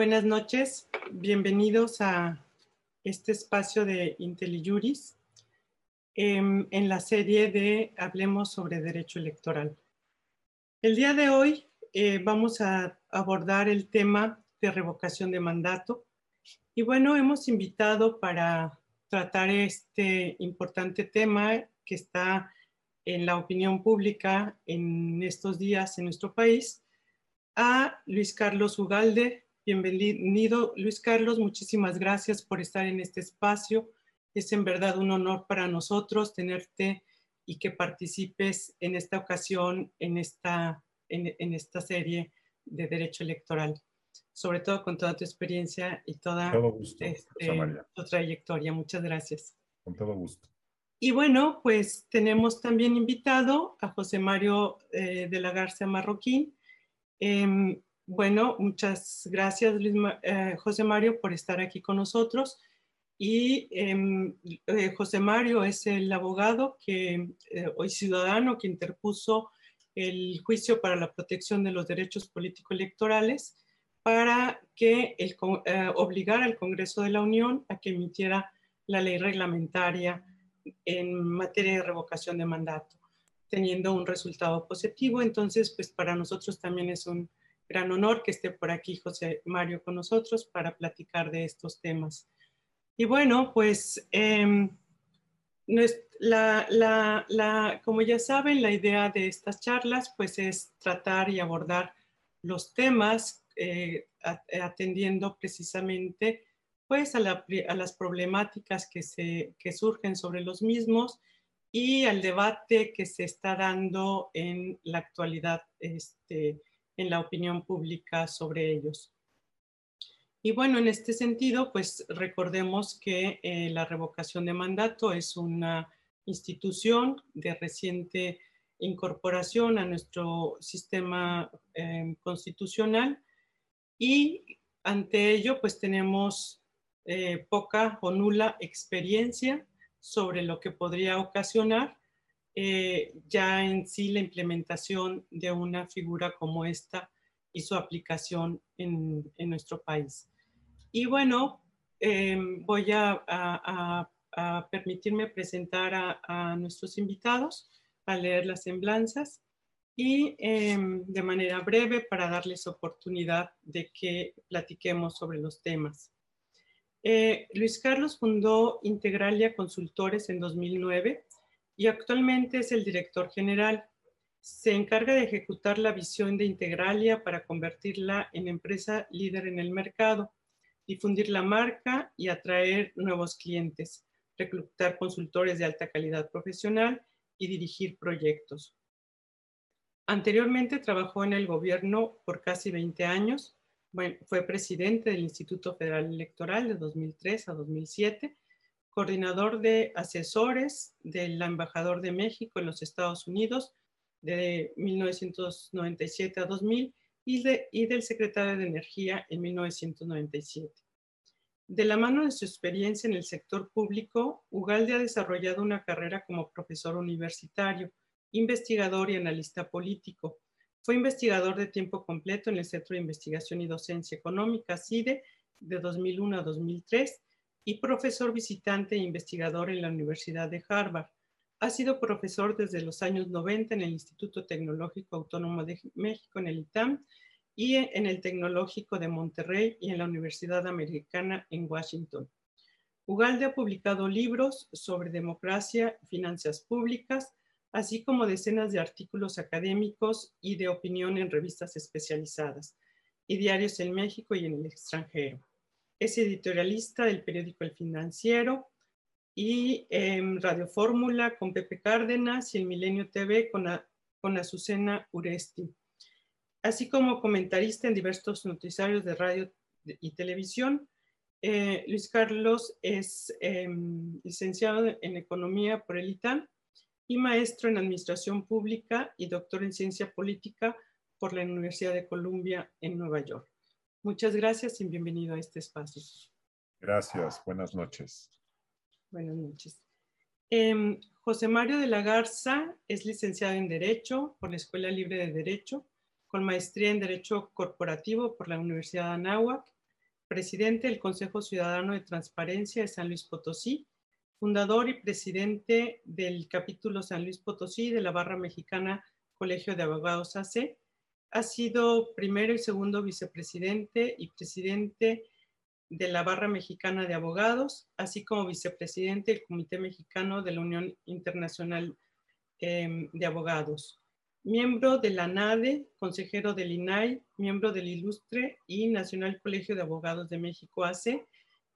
Buenas noches, bienvenidos a este espacio de IntelliJuris em, en la serie de Hablemos sobre Derecho Electoral. El día de hoy eh, vamos a abordar el tema de revocación de mandato y bueno, hemos invitado para tratar este importante tema que está en la opinión pública en estos días en nuestro país a Luis Carlos Ugalde, Bienvenido, Luis Carlos. Muchísimas gracias por estar en este espacio. Es en verdad un honor para nosotros tenerte y que participes en esta ocasión, en esta, en, esta serie de Derecho Electoral, sobre todo con toda tu experiencia y toda este, tu trayectoria. Muchas gracias. Con todo gusto. Y bueno, pues tenemos también invitado a José Mario eh, de la Garza Marroquín. Em, bueno, muchas gracias, eh, José Mario, por estar aquí con nosotros. Y em, eh, José Mario es el abogado que eh, hoy ciudadano que interpuso el juicio para la protección de los derechos político-electorales para que el, obligara al Congreso de la Unión a que emitiera la ley reglamentaria en materia de revocación de mandato, teniendo un resultado positivo. Entonces, pues para nosotros también es un gran honor que esté por aquí José Mario con nosotros para platicar de estos temas. Y bueno, pues em, como ya saben, la idea de estas charlas pues es tratar y abordar los temas eh, atendiendo precisamente pues a, las problemáticas que, se, que surgen sobre los mismos y al debate que se está dando en la actualidad este, en la opinión pública sobre ellos. Y bueno, en este sentido, pues recordemos que eh, la revocación de mandato es una institución de reciente incorporación a nuestro sistema eh, constitucional y ante ello pues tenemos eh, poca o nula experiencia sobre lo que podría ocasionar eh, ya en sí la implementación de una figura como esta y su aplicación en, nuestro país. Y bueno, em, voy a, permitirme presentar a, nuestros invitados, a leer las semblanzas y em, de manera breve para darles oportunidad de que platiquemos sobre los temas. Eh, Luis Carlos fundó Integralia Consultores en 2009 y actualmente es el director general. Se encarga de ejecutar la visión de Integralia para convertirla en empresa líder en el mercado, difundir la marca y atraer nuevos clientes, reclutar consultores de alta calidad profesional y dirigir proyectos. Anteriormente trabajó en el gobierno por casi 20 años. fue presidente del Instituto Federal Electoral de 2003 a 2007 coordinador de asesores del embajador de México en los Estados Unidos de 1997 a 2000 y, del secretario de Energía en 1997. De la mano de su experiencia en el sector público, Ugalde ha desarrollado una carrera como profesor universitario, investigador y analista político. Fue investigador de tiempo completo en el Centro de Investigación y Docencia Económica, CIDE, de 2001 a 2003 y profesor visitante e investigador en la Universidad de Harvard. Ha sido profesor desde los años 90 en el Instituto Tecnológico Autónomo de México, en el ITAM, y en el Tecnológico de Monterrey y en la Universidad Americana en Washington. Ugalde ha publicado libros sobre democracia y finanzas públicas, así como decenas de artículos académicos y de opinión en revistas especializadas y diarios en México y en el extranjero. Es editorialista del periódico El Financiero y en Radio Fórmula con Pepe Cárdenas y el Milenio TV con, con Azucena Uresti, así como comentarista en diversos noticiarios de radio y televisión. Eh, Luis Carlos es em, licenciado en Economía por el ITAM y maestro en Administración Pública y doctor en Ciencia Política por la Universidad de Columbia en Nueva York. Muchas gracias y bienvenido a este espacio. Gracias, buenas noches. Buenas noches. Em, José Mario de la Garza es licenciado en Derecho por la Escuela Libre de Derecho, con maestría en Derecho Corporativo por la Universidad de Anáhuac, presidente del Consejo Ciudadano de Transparencia de San Luis Potosí, fundador y presidente del capítulo San Luis Potosí de la Barra Mexicana Colegio de Abogados AC. Ha sido primero y segundo vicepresidente y presidente de la Barra Mexicana de Abogados, así como vicepresidente del Comité Mexicano de la Unión Internacional em, de Abogados. Miembro de la NADE, consejero del INAI, miembro del Ilustre y Nacional Colegio de Abogados de México AC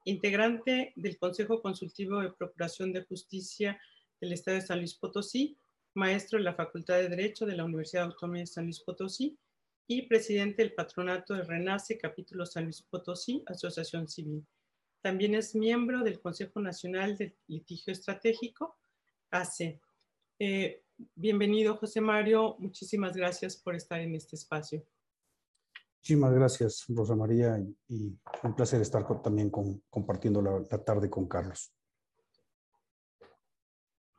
integrante del Consejo Consultivo de Procuración de Justicia del Estado de San Luis Potosí, maestro de la Facultad de Derecho de la Universidad Autónoma de San Luis Potosí y presidente del Patronato de Renace, capítulo San Luis Potosí, Asociación Civil. También es miembro del Consejo Nacional del Litigio Estratégico, ACE. Eh, bienvenido, José Mario. Muchísimas gracias por estar en este espacio. Muchísimas gracias, Rosa María, y, un placer estar también compartiendo la, tarde con Carlos.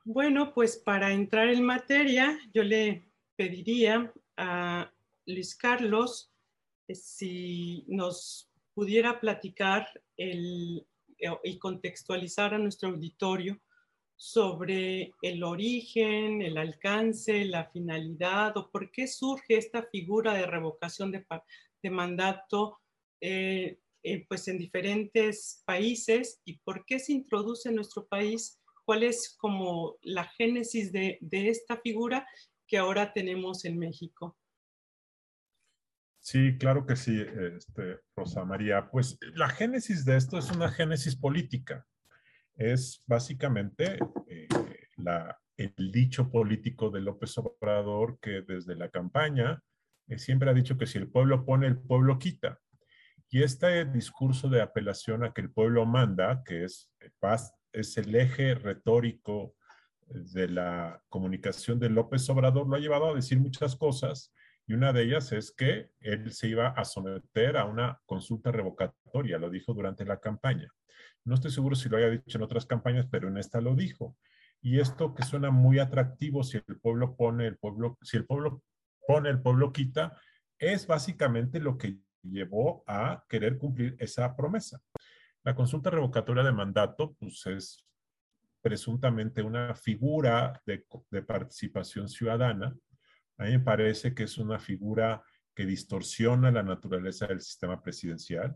Bueno, pues para entrar en materia, yo le pediría a Luis Carlos eh, si nos pudiera platicar eh, y contextualizar a nuestro auditorio sobre el origen, el alcance, la finalidad o por qué surge esta figura de revocación de, mandato eh, pues en diferentes países y por qué se introduce en nuestro país, cuál es como la génesis de, de esta figura que ahora tenemos en México. Sí, claro que sí, este, Rosa María. Pues la génesis de esto es una génesis política. Es básicamente eh, el dicho político de López Obrador que desde la campaña eh, siempre ha dicho que si el pueblo pone, el pueblo quita. Y este discurso de apelación a que el pueblo manda, que es, eh, es el eje retórico de la comunicación de López Obrador, lo ha llevado a decir muchas cosas y una de ellas es que él se iba a someter a una consulta revocatoria, lo dijo durante la campaña. No estoy seguro si lo haya dicho en otras campañas, pero en esta lo dijo. Y esto que suena muy atractivo, si el pueblo pone, el pueblo, si el pueblo pone, el pueblo quita, es básicamente lo que llevó a querer cumplir esa promesa. La consulta revocatoria de mandato, pues es presuntamente una figura de, de, participación ciudadana. A mí me parece que es una figura que distorsiona la naturaleza del sistema presidencial.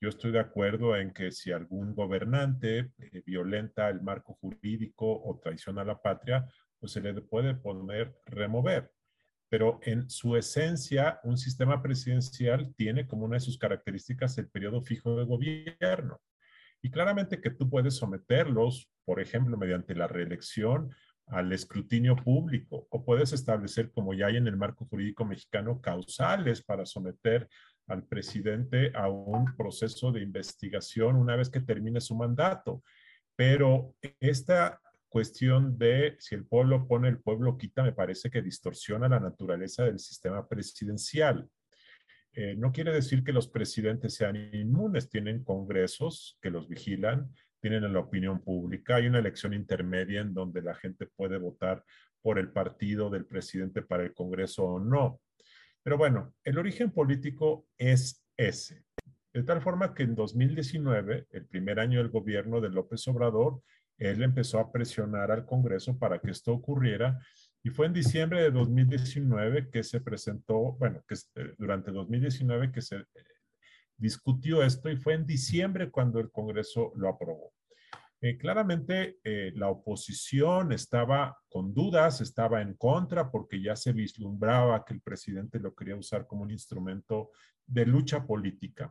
Yo estoy de acuerdo en que si algún gobernante eh, violenta el marco jurídico o traiciona a la patria, pues se le puede poner remover pero en su esencia, un sistema presidencial tiene como una de sus características el periodo fijo de gobierno. Y claramente que tú puedes someterlos, por ejemplo, mediante la reelección al escrutinio público, o puedes establecer, como ya hay en el marco jurídico mexicano, causales para someter al presidente a un proceso de investigación una vez que termine su mandato. Pero esta cuestión de si el pueblo pone, el pueblo quita, me parece que distorsiona la naturaleza del sistema presidencial. Eh, no quiere decir que los presidentes sean inmunes, tienen congresos que los vigilan, tienen la opinión pública, hay una elección intermedia en donde la gente puede votar por el partido del presidente para el Congreso o no. Pero bueno, el origen político es ese. De tal forma que en 2019, el primer año del gobierno de López Obrador, él empezó a presionar al Congreso para que esto ocurriera y fue en diciembre de 2019 que se presentó, bueno, que eh, durante 2019 que se discutió esto y fue en diciembre cuando el Congreso lo aprobó. Eh, claramente la oposición estaba con dudas, estaba en contra porque ya se vislumbraba que el presidente lo quería usar como un instrumento de lucha política.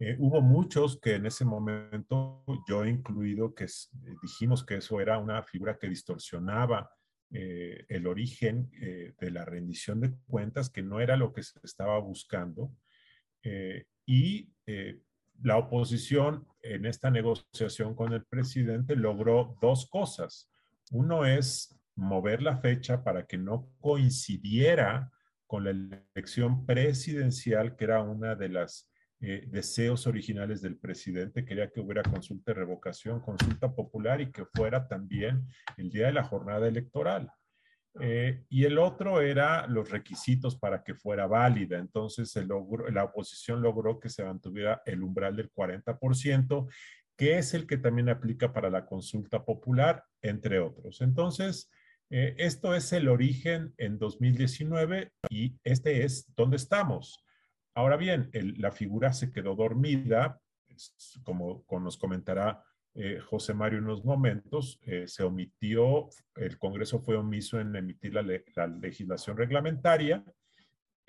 Eh, hubo muchos que en ese momento, yo incluido, que eh, dijimos que eso era una figura que distorsionaba eh, el origen de la rendición de cuentas, que no era lo que se estaba buscando. Y la oposición en esta negociación con el presidente logró dos cosas. Uno es mover la fecha para que no coincidiera con la elección presidencial, que era una de las eh, deseos originales del presidente, quería que hubiera consulta de revocación, consulta popular y que fuera también el día de la jornada electoral. Eh, y el otro era los requisitos para que fuera válida. Entonces, la oposición logró que se mantuviera el umbral del 40%, que es el que también aplica para la consulta popular, entre otros. Entonces, eh, esto es el origen en 2019 y este es donde estamos. Ahora bien, la figura se quedó dormida, como, nos comentará eh, José Mario en unos momentos, eh, se omitió, el Congreso fue omiso en emitir la, legislación reglamentaria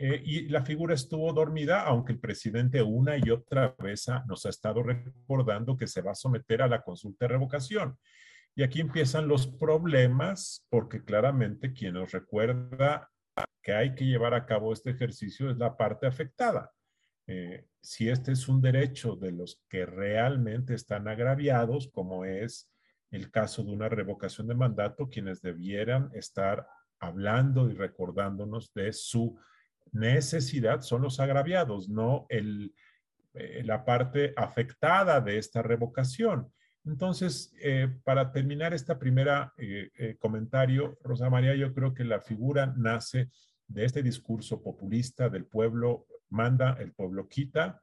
y la figura estuvo dormida, aunque el presidente una y otra vez nos ha estado recordando que se va a someter a la consulta de revocación. Y aquí empiezan los problemas, porque claramente quien nos recuerda que hay que llevar a cabo este ejercicio es la parte afectada. Eh, si este es un derecho de los que realmente están agraviados, como es el caso de una revocación de mandato, quienes debieran estar hablando y recordándonos de su necesidad son los agraviados, no eh, la parte afectada de esta revocación. Entonces, eh, para terminar esta primera comentario, Rosa María, yo creo que la figura nace de este discurso populista del pueblo manda, el pueblo quita.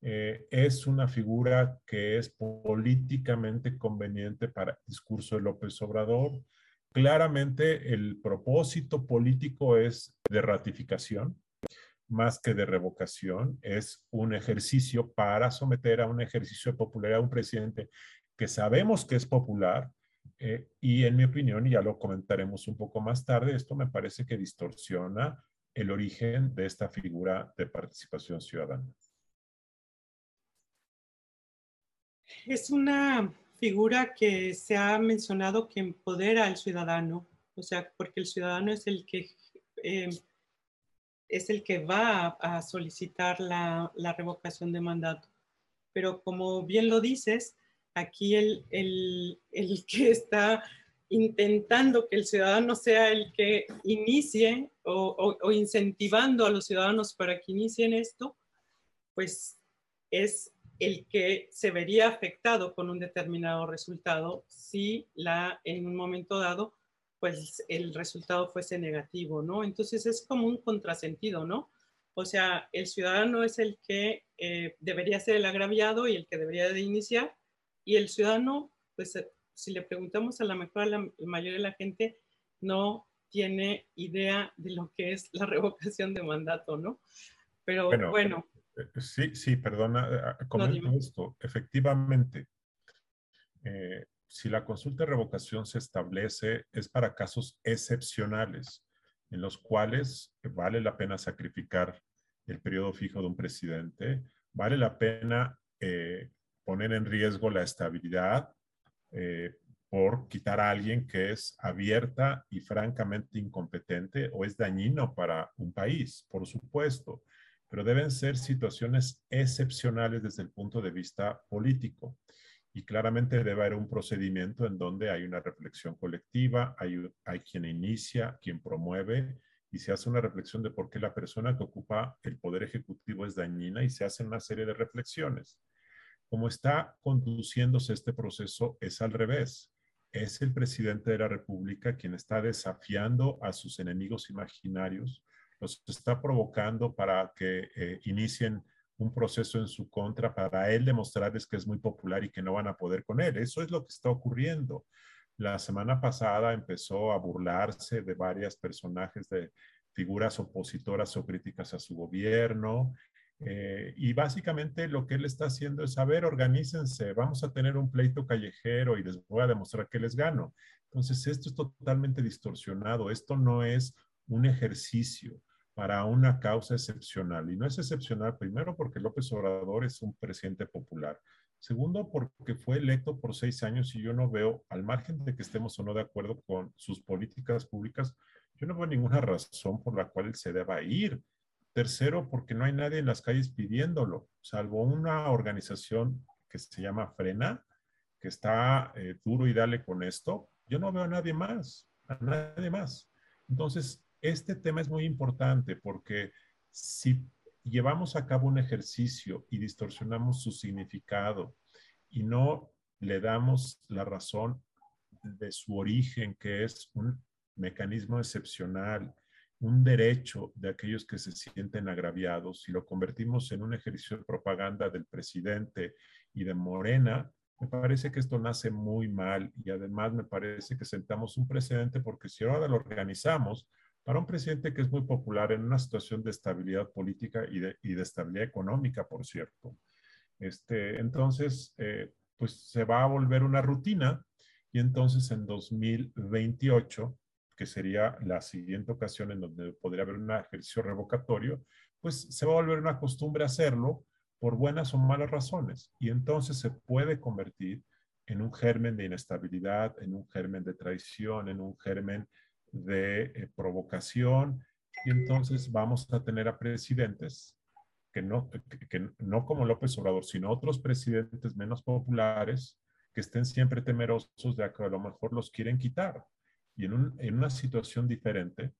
es una figura que es políticamente conveniente para el discurso de López Obrador. Claramente el propósito político es de ratificación, más que de revocación, es un ejercicio para someter a un ejercicio de popularidad a un presidente que sabemos que es popular eh, y en mi opinión, y ya lo comentaremos un poco más tarde, esto me parece que distorsiona el origen de esta figura de participación ciudadana. Es una figura que se ha mencionado que empodera al ciudadano, o sea, porque el ciudadano es el que, eh, es el que va a, solicitar la, la revocación de mandato. Pero como bien lo dices, aquí el, que está intentando que el ciudadano sea el que inicie o, incentivando a los ciudadanos para que inicien esto, pues es el que se vería afectado con un determinado resultado si la, en un momento dado, pues el resultado fuese negativo, ¿no? Entonces es como un contrasentido, ¿no? O sea, el ciudadano es el que eh, debería ser el agraviado y el que debería de iniciar, y el ciudadano, pues si le preguntamos a la mejor, la, mayoría de la gente no tiene idea de lo que es la revocación de mandato, ¿no? Pero bueno. Eh, eh, sí, sí, perdona, comento esto. Efectivamente, si la consulta de revocación se establece, es para casos excepcionales en los cuales vale la pena sacrificar el periodo fijo de un presidente, vale la pena poner en riesgo la estabilidad eh, por quitar a alguien que es abierta y francamente incompetente o es dañino para un país, por supuesto, pero deben ser situaciones excepcionales desde el punto de vista político. Y claramente debe haber un procedimiento en donde hay una reflexión colectiva, hay, hay quien inicia, quien promueve, y se hace una reflexión de por qué la persona que ocupa el poder ejecutivo es dañina y se hacen una serie de reflexiones. Como está conduciéndose este proceso es al revés. Es el presidente de la República quien está desafiando a sus enemigos imaginarios, los está provocando para que eh, inicien un proceso en su contra para él demostrarles que es muy popular y que no van a poder con él. Eso es lo que está ocurriendo. La semana pasada empezó a burlarse de varias personajes de figuras opositoras o críticas a su gobierno, eh, y básicamente lo que él está haciendo es, a ver, organícense, vamos a tener un pleito callejero y les voy a demostrar que les gano. Entonces, esto es totalmente distorsionado, esto no es un ejercicio para una causa excepcional. Y no es excepcional, primero, porque López Obrador es un presidente popular. Segundo, porque fue electo por seis años y yo no veo, al margen de que estemos o no de acuerdo con sus políticas públicas, yo no veo ninguna razón por la cual él se deba ir. Tercero, porque no hay nadie en las calles pidiéndolo, salvo una organización que se llama Frena, que está eh, duro y dale con esto. Yo no veo a nadie más, a nadie más. Entonces, este tema es muy importante porque si llevamos a cabo un ejercicio y distorsionamos su significado y no le damos la razón de su origen, que es un mecanismo excepcional, un derecho de aquellos que se sienten agraviados, si lo convertimos en un ejercicio de propaganda del presidente y de Morena, me parece que esto nace muy mal y además me parece que sentamos un precedente porque si ahora lo organizamos para un presidente que es muy popular en una situación de estabilidad política y de, y de estabilidad económica, por cierto, este, entonces, eh, pues se va a volver una rutina y entonces en 2028 que sería la siguiente ocasión en donde podría haber un ejercicio revocatorio, pues se va a volver una costumbre hacerlo por buenas o malas razones. Y entonces se puede convertir en un germen de inestabilidad, en un germen de traición, en un germen de eh, provocación. Y entonces vamos a tener a presidentes que no, que no como López Obrador, sino otros presidentes menos populares que estén siempre temerosos de que a lo mejor los quieren quitar. Y en, una situación diferente,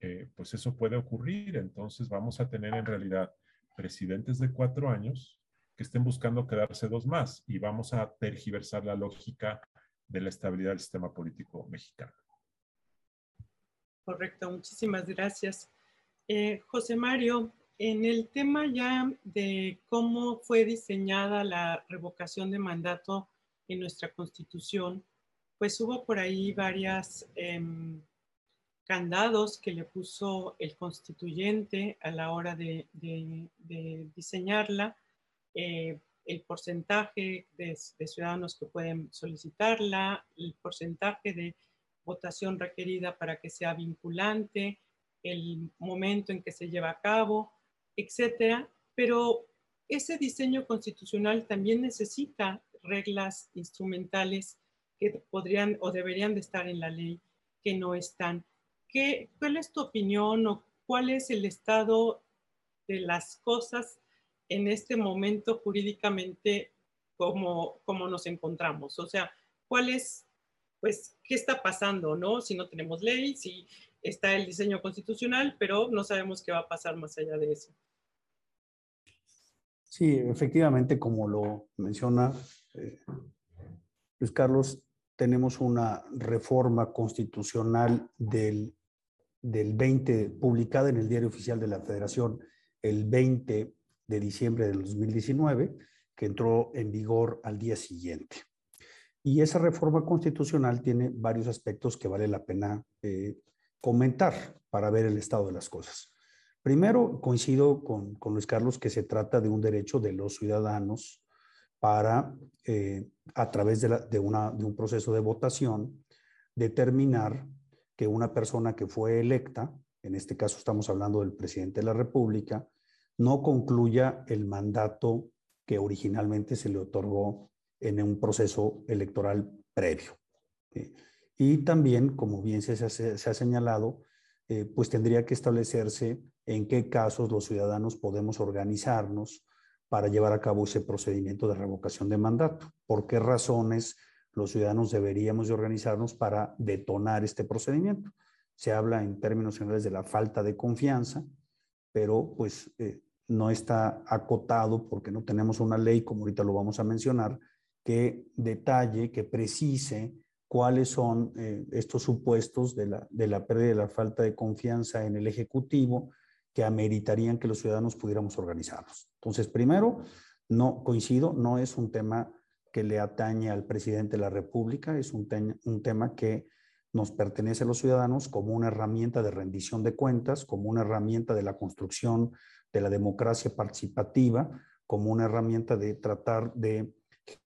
eh, pues eso puede ocurrir. Entonces vamos a tener en realidad presidentes de cuatro años que estén buscando quedarse dos más y vamos a tergiversar la lógica de la estabilidad del sistema político mexicano. Correcto, muchísimas gracias. Eh, José Mario, en el tema ya de cómo fue diseñada la revocación de mandato en nuestra constitución, pues hubo por ahí varias em, candados que le puso el constituyente a la hora de, diseñarla, eh, el porcentaje de, ciudadanos que pueden solicitarla, el porcentaje de votación requerida para que sea vinculante, el momento en que se lleva a cabo, etcétera. Pero ese diseño constitucional también necesita reglas instrumentales que podrían o deberían de estar en la ley que no están. ¿Qué, ¿Cuál es tu opinión o cuál es el estado de las cosas en este momento jurídicamente como, como nos encontramos? O sea, ¿cuál es, pues, qué está pasando, no? Si no tenemos ley, si está el diseño constitucional, pero no sabemos qué va a pasar más allá de eso. Sí, efectivamente, como lo menciona eh, Luis Carlos, tenemos una reforma constitucional del, del 20, publicada en el Diario Oficial de la Federación el 20 de diciembre del 2019, que entró en vigor al día siguiente. Y esa reforma constitucional tiene varios aspectos que vale la pena eh, comentar para ver el estado de las cosas. Primero, coincido con, con Luis Carlos que se trata de un derecho de los ciudadanos para, eh, a través de, un proceso de votación, determinar que una persona que fue electa, en este caso estamos hablando del presidente de la República, no concluya el mandato que originalmente se le otorgó en un proceso electoral previo. Y también, como bien se, se, ha señalado, eh, pues tendría que establecerse en qué casos los ciudadanos podemos organizarnos para llevar a cabo ese procedimiento de revocación de mandato. ¿Por qué razones los ciudadanos deberíamos de organizarnos para detonar este procedimiento? Se habla en términos generales de la falta de confianza, pero pues eh, no está acotado porque no tenemos una ley, como ahorita lo vamos a mencionar, que detalle, que precise cuáles son eh, estos supuestos de la, de la pérdida de la falta de confianza en el Ejecutivo que ameritarían que los ciudadanos pudiéramos organizarnos. Entonces, primero, no coincido, no es un tema que le atañe al presidente de la República, es un, un tema que nos pertenece a los ciudadanos como una herramienta de rendición de cuentas, como una herramienta de la construcción de la democracia participativa, como una herramienta de tratar de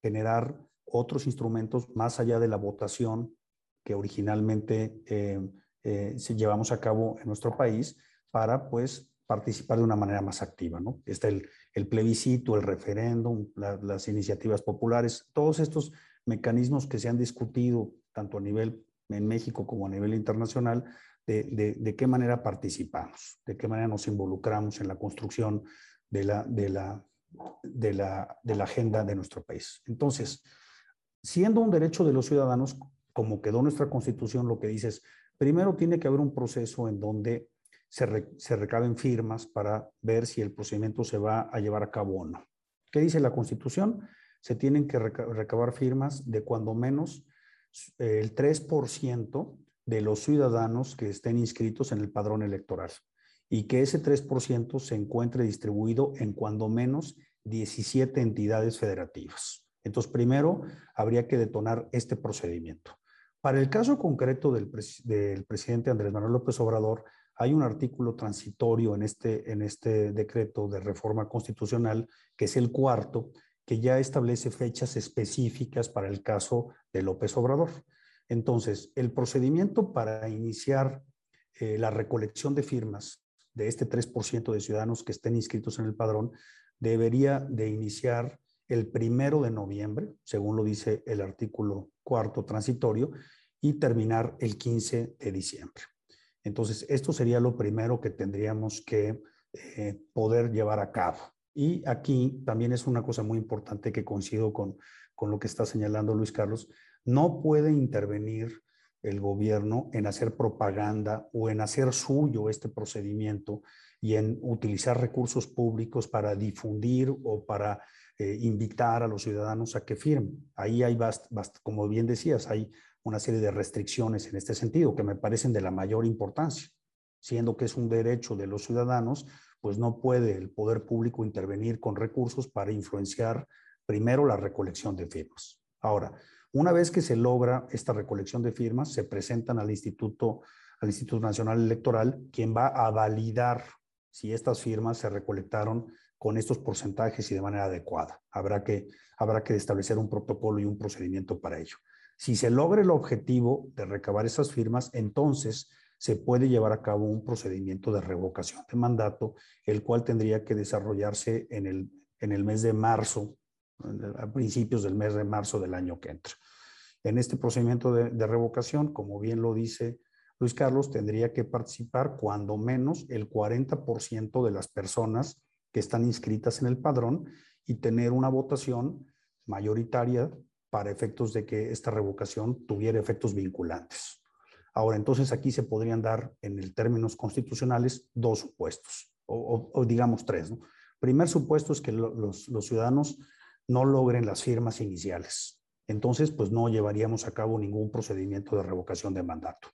generar otros instrumentos más allá de la votación que originalmente eh, eh, llevamos a cabo en nuestro país, para pues participar de una manera más activa. ¿no? Está el, plebiscito, el referéndum, las iniciativas populares, todos estos mecanismos que se han discutido tanto a nivel en México como a nivel internacional, de, de, de, qué manera participamos, de qué manera nos involucramos en la construcción de la, de la, de la, de la agenda de nuestro país. Entonces, siendo un derecho de los ciudadanos, como quedó nuestra constitución, lo que dice es, primero tiene que haber un proceso en donde se, recaben firmas para ver si el procedimiento se va a llevar a cabo o no. ¿Qué dice la Constitución? Se tienen que recabar firmas de cuando menos eh, el 3% de los ciudadanos que estén inscritos en el padrón electoral y que ese 3% se encuentre distribuido en cuando menos 17 entidades federativas. Entonces, primero habría que detonar este procedimiento. Para el caso concreto del, del, presidente Andrés Manuel López Obrador, hay un artículo transitorio en este, en este decreto de reforma constitucional, que es el cuarto, que ya establece fechas específicas para el caso de López Obrador. Entonces, el procedimiento para iniciar eh, la recolección de firmas de este 3% de ciudadanos que estén inscritos en el padrón debería de iniciar el primero de noviembre, según lo dice el artículo cuarto transitorio, y terminar el 15 de diciembre. Entonces, esto sería lo primero que tendríamos que eh, poder llevar a cabo. Y aquí también es una cosa muy importante que coincido con, con lo que está señalando Luis Carlos, no puede intervenir el gobierno en hacer propaganda o en hacer suyo este procedimiento y en utilizar recursos públicos para difundir o para eh, invitar a los ciudadanos a que firmen. Ahí hay, como bien decías, hay una serie de restricciones en este sentido que me parecen de la mayor importancia. Siendo que es un derecho de los ciudadanos, pues no puede el poder público intervenir con recursos para influenciar primero la recolección de firmas. Ahora, una vez que se logra esta recolección de firmas, se presentan al Instituto, al Instituto Nacional Electoral, quien va a validar si estas firmas se recolectaron con estos porcentajes y de manera adecuada. Habrá que, habrá que establecer un protocolo y un procedimiento para ello. Si se logra el objetivo de recabar esas firmas, entonces se puede llevar a cabo un procedimiento de revocación de mandato, el cual tendría que desarrollarse en el, en el mes de marzo a principios del mes de marzo del año que entra. En este procedimiento de, revocación, como bien lo dice Luis Carlos, tendría que participar cuando menos el 40% de las personas que están inscritas en el padrón y tener una votación mayoritaria para efectos de que esta revocación tuviera efectos vinculantes. Ahora, entonces aquí se podrían dar en el términos constitucionales dos supuestos, o, digamos tres. ¿no? Primer supuesto es que los, los ciudadanos no logren las firmas iniciales. Entonces, pues no llevaríamos a cabo ningún procedimiento de revocación de mandato.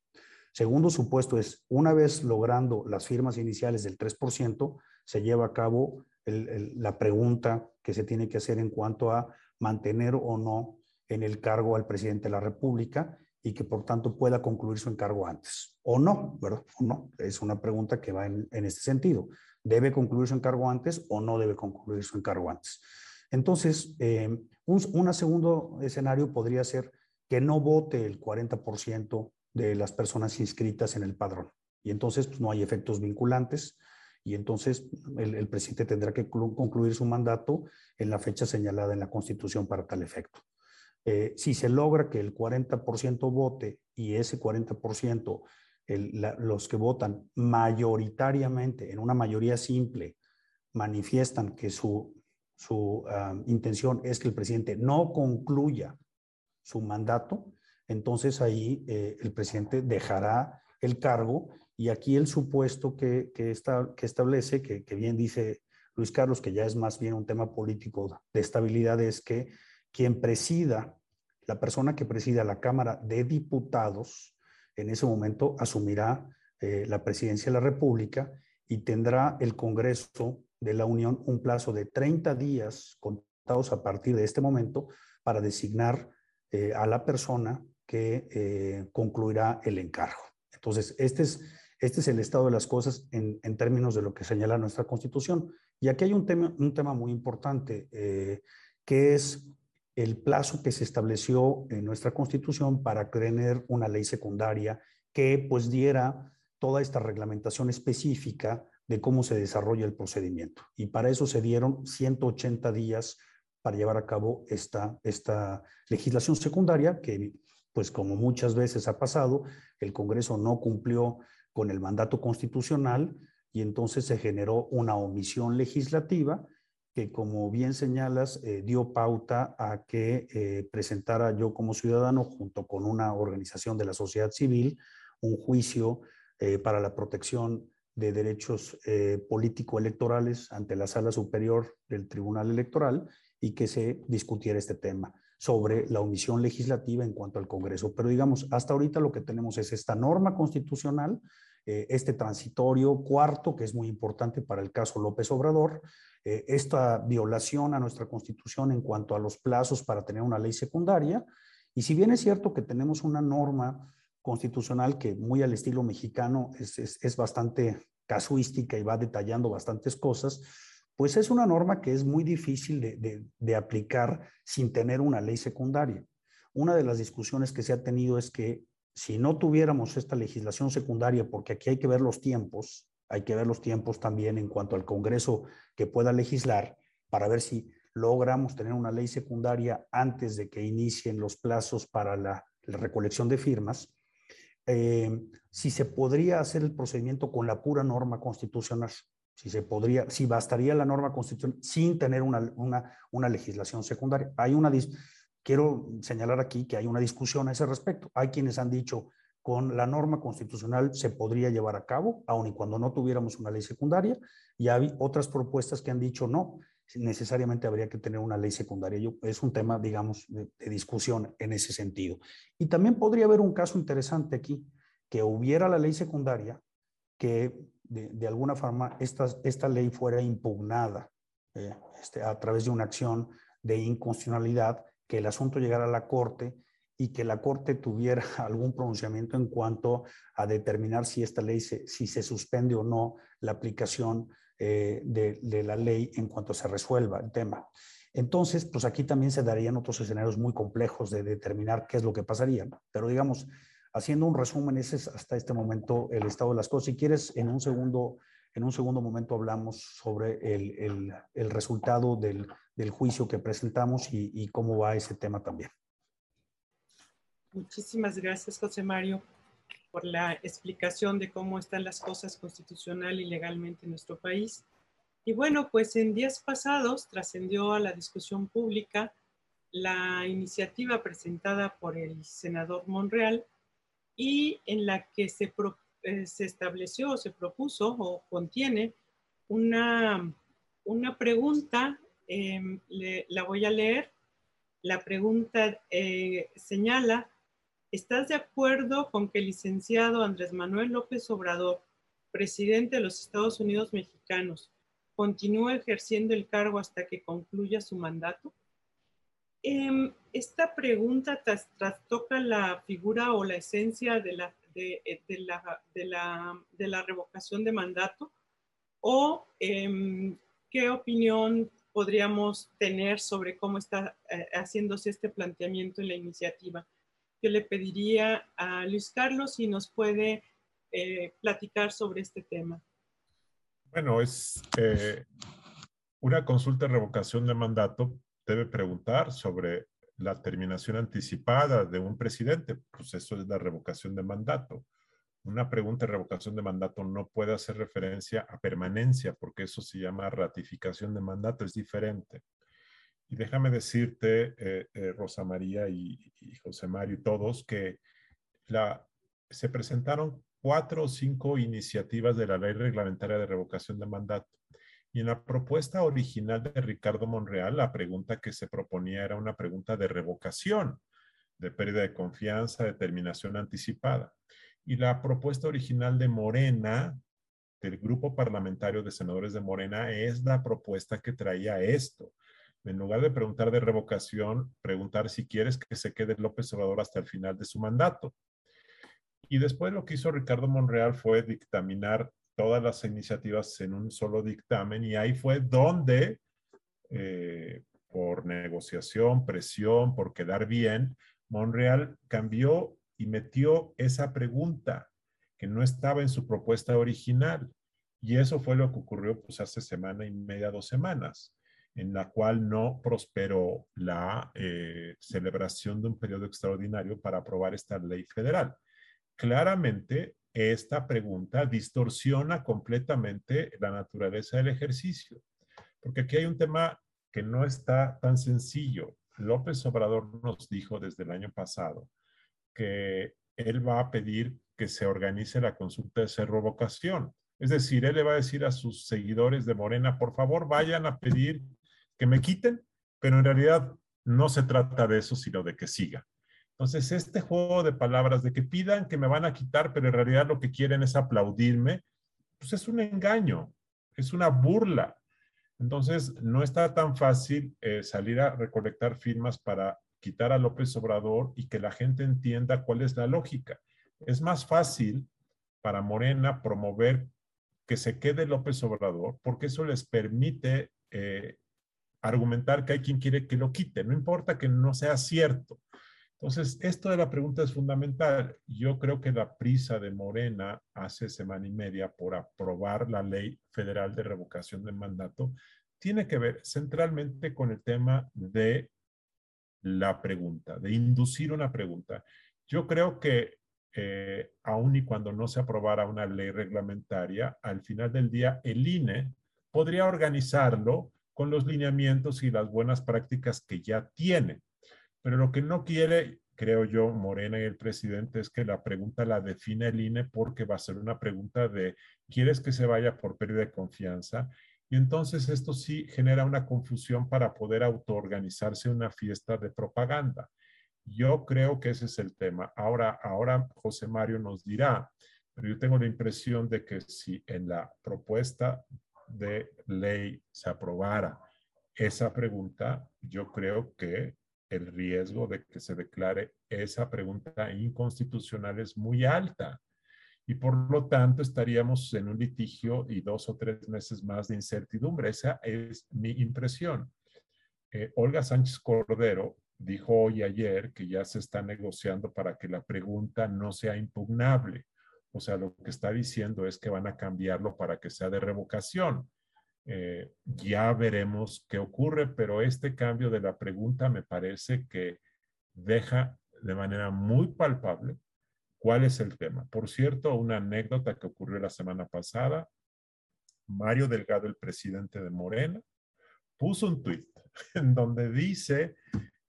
Segundo supuesto es, una vez logrando las firmas iniciales del 3%, se lleva a cabo la pregunta que se tiene que hacer en cuanto a mantener o no en el cargo al presidente de la República y que por tanto pueda concluir su encargo antes. O no, ¿verdad? O no. Es una pregunta que va en, este sentido. ¿Debe concluir su encargo antes o no debe concluir su encargo antes? Entonces, eh, un, segundo escenario podría ser que no vote el 40% de las personas inscritas en el padrón. Y entonces pues, no hay efectos vinculantes y entonces el, presidente tendrá que concluir su mandato en la fecha señalada en la Constitución para tal efecto. Eh, si se logra que el 40% vote y ese 40%, los que votan mayoritariamente, en una mayoría simple, manifiestan que su su ah, intención es que el presidente no concluya su mandato, entonces ahí eh, el presidente dejará el cargo y aquí el supuesto que, que, que establece, que, que, bien dice Luis Carlos, que ya es más bien un tema político de estabilidad, es que quien presida, la persona que presida la Cámara de Diputados, en ese momento asumirá eh, la presidencia de la República y tendrá el Congreso de la Unión un plazo de 30 días contados a partir de este momento para designar eh, a la persona que eh, concluirá el encargo. Entonces, este es, este es el estado de las cosas en, en, términos de lo que señala nuestra Constitución. Y aquí hay un tema, un tema muy importante, que es el plazo que se estableció en nuestra Constitución para tener una ley secundaria que pues diera toda esta reglamentación específica de cómo se desarrolla el procedimiento. Y para eso se dieron 180 días para llevar a cabo esta, esta legislación secundaria que, pues como muchas veces ha pasado, el Congreso no cumplió con el mandato constitucional y entonces se generó una omisión legislativa que, como bien señalas, eh, dio pauta a que eh, presentara yo como ciudadano, junto con una organización de la sociedad civil, un juicio eh, para la protección de Derechos Político-Electorales ante la Sala Superior del Tribunal Electoral y que se discutiera este tema. sobre la omisión legislativa en cuanto al Congreso. Pero digamos, hasta ahorita lo que tenemos es esta norma constitucional, eh, este transitorio cuarto, que es muy importante para el caso López Obrador, eh, esta violación a nuestra constitución en cuanto a los plazos para tener una ley secundaria. Y si bien es cierto que tenemos una norma constitucional que muy al estilo mexicano es, es bastante casuística y va detallando bastantes cosas, pues es una norma que es muy difícil de, aplicar sin tener una ley secundaria. Una de las discusiones que se ha tenido es que si no tuviéramos esta legislación secundaria, porque aquí hay que ver los tiempos, hay que ver los tiempos también en cuanto al Congreso que pueda legislar para ver si logramos tener una ley secundaria antes de que inicien los plazos para la, recolección de firmas, eh, si se podría hacer el procedimiento con la pura norma constitucional si se podría, si bastaría la norma constitucional sin tener una, una, una legislación secundaria. Hay una, quiero señalar aquí que hay una discusión a ese respecto. Hay quienes han dicho con la norma constitucional se podría llevar a cabo, aun y cuando no tuviéramos una ley secundaria, y hay otras propuestas que han dicho no, necesariamente habría que tener una ley secundaria. Yo, es un tema, digamos, de, de discusión en ese sentido. Y también podría haber un caso interesante aquí, que hubiera la ley secundaria, que de, alguna forma esta, esta ley fuera impugnada eh, este, a través de una acción de inconstitucionalidad, que el asunto llegara a la Corte y que la Corte tuviera algún pronunciamiento en cuanto a determinar si esta ley, se, si se suspende o no la aplicación eh, de, la ley en cuanto se resuelva el tema. Entonces, pues aquí también se darían otros escenarios muy complejos de determinar qué es lo que pasaría. Pero digamos, Haciendo un resumen, ese es hasta este momento el estado de las cosas. Si quieres, en un segundo, en un segundo momento hablamos sobre el, el, resultado del, del, juicio que presentamos y, y cómo va ese tema también. Muchísimas gracias, José Mario, por la explicación de cómo están las cosas constitucional y legalmente en nuestro país. Y bueno, pues en días pasados trascendió a la discusión pública la iniciativa presentada por el senador Monreal y en la que se, eh, se estableció se propuso o contiene una, una pregunta, em, la voy a leer. La pregunta eh, señala, ¿estás de acuerdo con que el licenciado Andrés Manuel López Obrador, presidente de los Estados Unidos mexicanos, continúe ejerciendo el cargo hasta que concluya su mandato? Em, esta pregunta trastoca la figura o la esencia de la, de, eh, la, de la, de la revocación de mandato o em, qué opinión podríamos tener sobre cómo está eh, haciéndose este planteamiento en la iniciativa. Yo le pediría a Luis Carlos si nos puede eh, platicar sobre este tema. Bueno, es una consulta de revocación de mandato debe preguntar sobre la terminación anticipada de un presidente, pues eso es la revocación de mandato. Una pregunta de revocación de mandato no puede hacer referencia a permanencia, porque eso se llama ratificación de mandato, es diferente. Y déjame decirte, eh, eh, Rosa María y, José Mario y todos, que la, se presentaron cuatro o cinco iniciativas de la ley reglamentaria de revocación de mandato. Y en la propuesta original de Ricardo Monreal, la pregunta que se proponía era una pregunta de revocación, de pérdida de confianza, determinación anticipada. Y la propuesta original de Morena, del grupo parlamentario de senadores de Morena, es la propuesta que traía esto. En lugar de preguntar de revocación, preguntar si quieres que se quede López Obrador hasta el final de su mandato. Y después lo que hizo Ricardo Monreal fue dictaminar todas las iniciativas en un solo dictamen y ahí fue donde, eh, por negociación, presión, por quedar bien, Monreal cambió y metió esa pregunta que no estaba en su propuesta original. Y eso fue lo que ocurrió pues hace semana y media, dos semanas, en la cual no prosperó la eh, celebración de un periodo extraordinario para aprobar esta ley federal. Claramente esta pregunta distorsiona completamente la naturaleza del ejercicio, porque aquí hay un tema que no está tan sencillo. López Obrador nos dijo desde el año pasado que él va a pedir que se organice la consulta de revocación. Es decir, él le va a decir a sus seguidores de Morena, por favor, vayan a pedir que me quiten, pero en realidad no se trata de eso, sino de que siga. Entonces, este juego de palabras de que pidan que me van a quitar, pero en realidad lo que quieren es aplaudirme, pues es un engaño, es una burla. Entonces, no está tan fácil eh, salir a recolectar firmas para quitar a López Obrador y que la gente entienda cuál es la lógica. Es más fácil para Morena promover que se quede López Obrador porque eso les permite eh, argumentar que hay quien quiere que lo quite, no importa que no sea cierto. Entonces, esto de la pregunta es fundamental. Yo creo que la prisa de Morena hace semana y media por aprobar la ley federal de revocación de mandato tiene que ver centralmente con el tema de la pregunta, de inducir una pregunta. Yo creo que eh, aun y cuando no se aprobara una ley reglamentaria, al final del día el INE podría organizarlo con los lineamientos y las buenas prácticas que ya tiene. Pero lo que no quiere, creo yo, Morena y el presidente es que la pregunta la define el INE porque va a ser una pregunta de, ¿quieres que se vaya por pérdida de confianza? Y entonces esto sí genera una confusión para poder autoorganizarse una fiesta de propaganda. Yo creo que ese es el tema. Ahora, ahora José Mario nos dirá, pero yo tengo la impresión de que si en la propuesta de ley se aprobara esa pregunta, yo creo que el riesgo de que se declare esa pregunta inconstitucional es muy alta. Y por lo tanto estaríamos en un litigio y dos o tres meses más de incertidumbre. Esa es mi impresión. Eh, Olga Sánchez Cordero dijo hoy ayer que ya se está negociando para que la pregunta no sea impugnable. O sea, lo que está diciendo es que van a cambiarlo para que sea de revocación. Eh, ya veremos qué ocurre, pero este cambio de la pregunta me parece que deja de manera muy palpable cuál es el tema. Por cierto, una anécdota que ocurrió la semana pasada, Mario Delgado, el presidente de Morena, puso un tuit en donde dice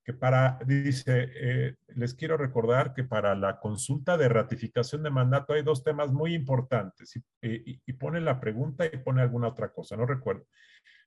que para, dice, eh, les quiero recordar que para la consulta de ratificación de mandato hay dos temas muy importantes y, y, pone la pregunta y pone alguna otra cosa, no recuerdo.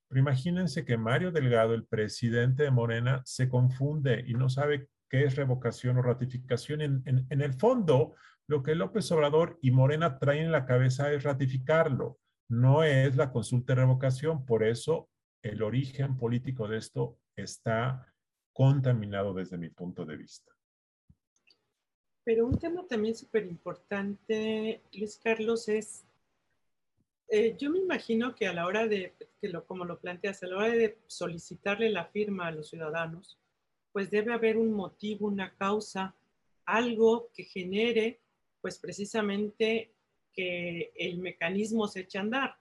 Pero imagínense que Mario Delgado, el presidente de Morena, se confunde y no sabe qué es revocación o ratificación. En, en, en el fondo, lo que López Obrador y Morena traen en la cabeza es ratificarlo, no es la consulta de revocación. Por eso el origen político de esto está contaminado desde mi punto de vista. Pero un tema también súper importante, Luis Carlos, es, eh, yo me imagino que a la hora de, que lo, como lo planteas, a la hora de solicitarle la firma a los ciudadanos, pues debe haber un motivo, una causa, algo que genere, pues precisamente que el mecanismo se eche a andar.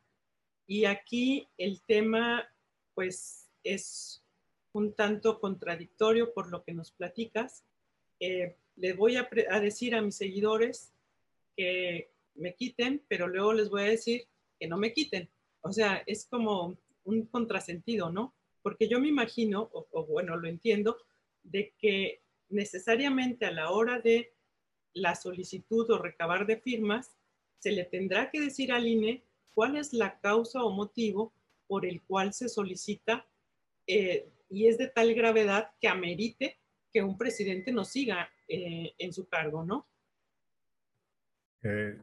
Y aquí el tema, pues, es un tanto contradictorio por lo que nos platicas. Eh, les voy a, decir a mis seguidores que me quiten, pero luego les voy a decir que no me quiten. O sea, es como un contrasentido, ¿no? Porque yo me imagino, o, bueno, lo entiendo, de que necesariamente a la hora de la solicitud o recabar de firmas, se le tendrá que decir al INE cuál es la causa o motivo por el cual se solicita eh, y es de tal gravedad que amerite que un presidente no siga eh, en su cargo, ¿no? Eh,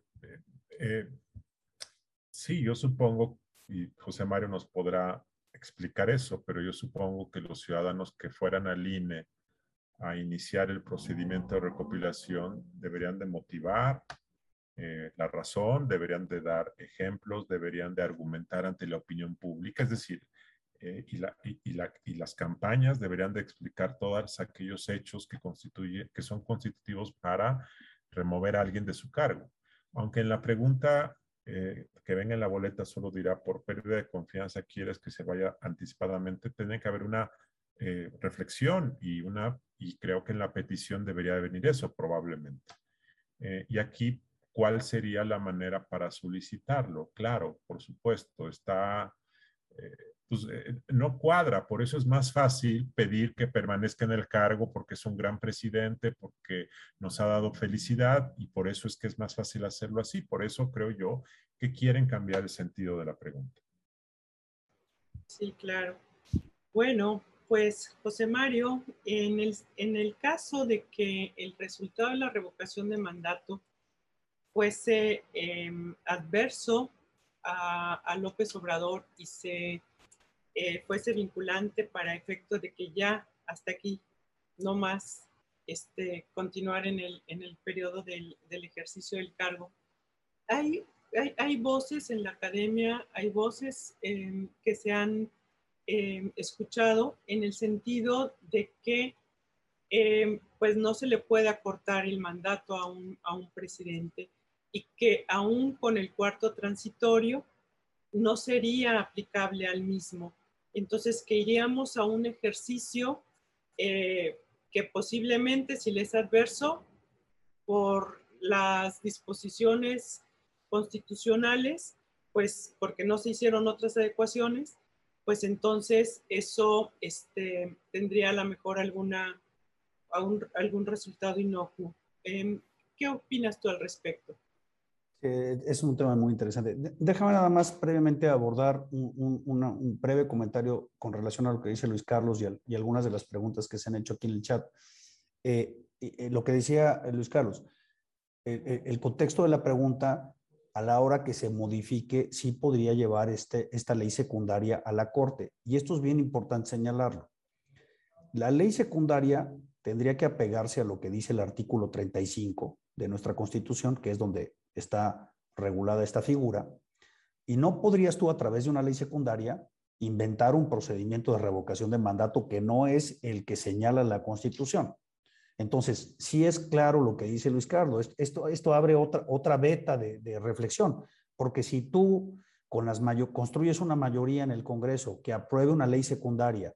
sí, yo supongo, y José Mario nos podrá explicar eso, pero yo supongo que los ciudadanos que fueran al INE a iniciar el procedimiento de recopilación deberían de motivar la razón, deberían de dar ejemplos, deberían de argumentar ante la opinión pública, es decir, eh, y, las campañas deberían de explicar todos aquellos hechos que, constituye, que son constitutivos para remover a alguien de su cargo. Aunque en la pregunta eh, que venga en la boleta solo dirá por pérdida de confianza quieres que se vaya anticipadamente, tiene que haber una eh, reflexión y, una, y creo que en la petición debería de venir eso probablemente. y aquí, ¿cuál sería la manera para solicitarlo? Claro, por supuesto, está pues, eh, no cuadra. Por eso es más fácil pedir que permanezca en el cargo porque es un gran presidente, porque nos ha dado felicidad y por eso es que es más fácil hacerlo así. Por eso creo yo que quieren cambiar el sentido de la pregunta. Sí, claro. Bueno, pues José Mario, en el, en el caso de que el resultado de la revocación de mandato fuese em, adverso a, López Obrador y se eh, fuese vinculante para efecto de que ya hasta aquí no más este, continuar en el, en el periodo del, del ejercicio del cargo. Hay, hay, hay, voces en la academia, hay voces em, que se han em, escuchado en el sentido de que em, pues no se le puede acortar el mandato a un, a un presidente y que aún con el cuarto transitorio no sería aplicable al mismo. Entonces, que iríamos a un ejercicio eh, que posiblemente, si les adverso, por las disposiciones constitucionales, pues porque no se hicieron otras adecuaciones, pues entonces eso este, tendría a lo mejor alguna, algún resultado inocuo. Em, ¿Qué opinas tú al respecto? Es un tema muy interesante. Déjame nada más previamente abordar un, breve comentario con relación a lo que dice Luis Carlos y, algunas de las preguntas que se han hecho aquí en el chat. Eh, lo que decía Luis Carlos, el, contexto de la pregunta a la hora que se modifique sí podría llevar este, esta ley secundaria a la Corte. Y esto es bien importante señalarlo. La ley secundaria tendría que apegarse a lo que dice el artículo 35 de nuestra Constitución, que es donde está regulada esta figura, y no podrías tú a través de una ley secundaria inventar un procedimiento de revocación de mandato que no es el que señala la Constitución. Entonces, sí es claro lo que dice Luis Carlos, esto, esto abre otra, otra beta de, reflexión, porque si tú con las construyes una mayoría en el Congreso que apruebe una ley secundaria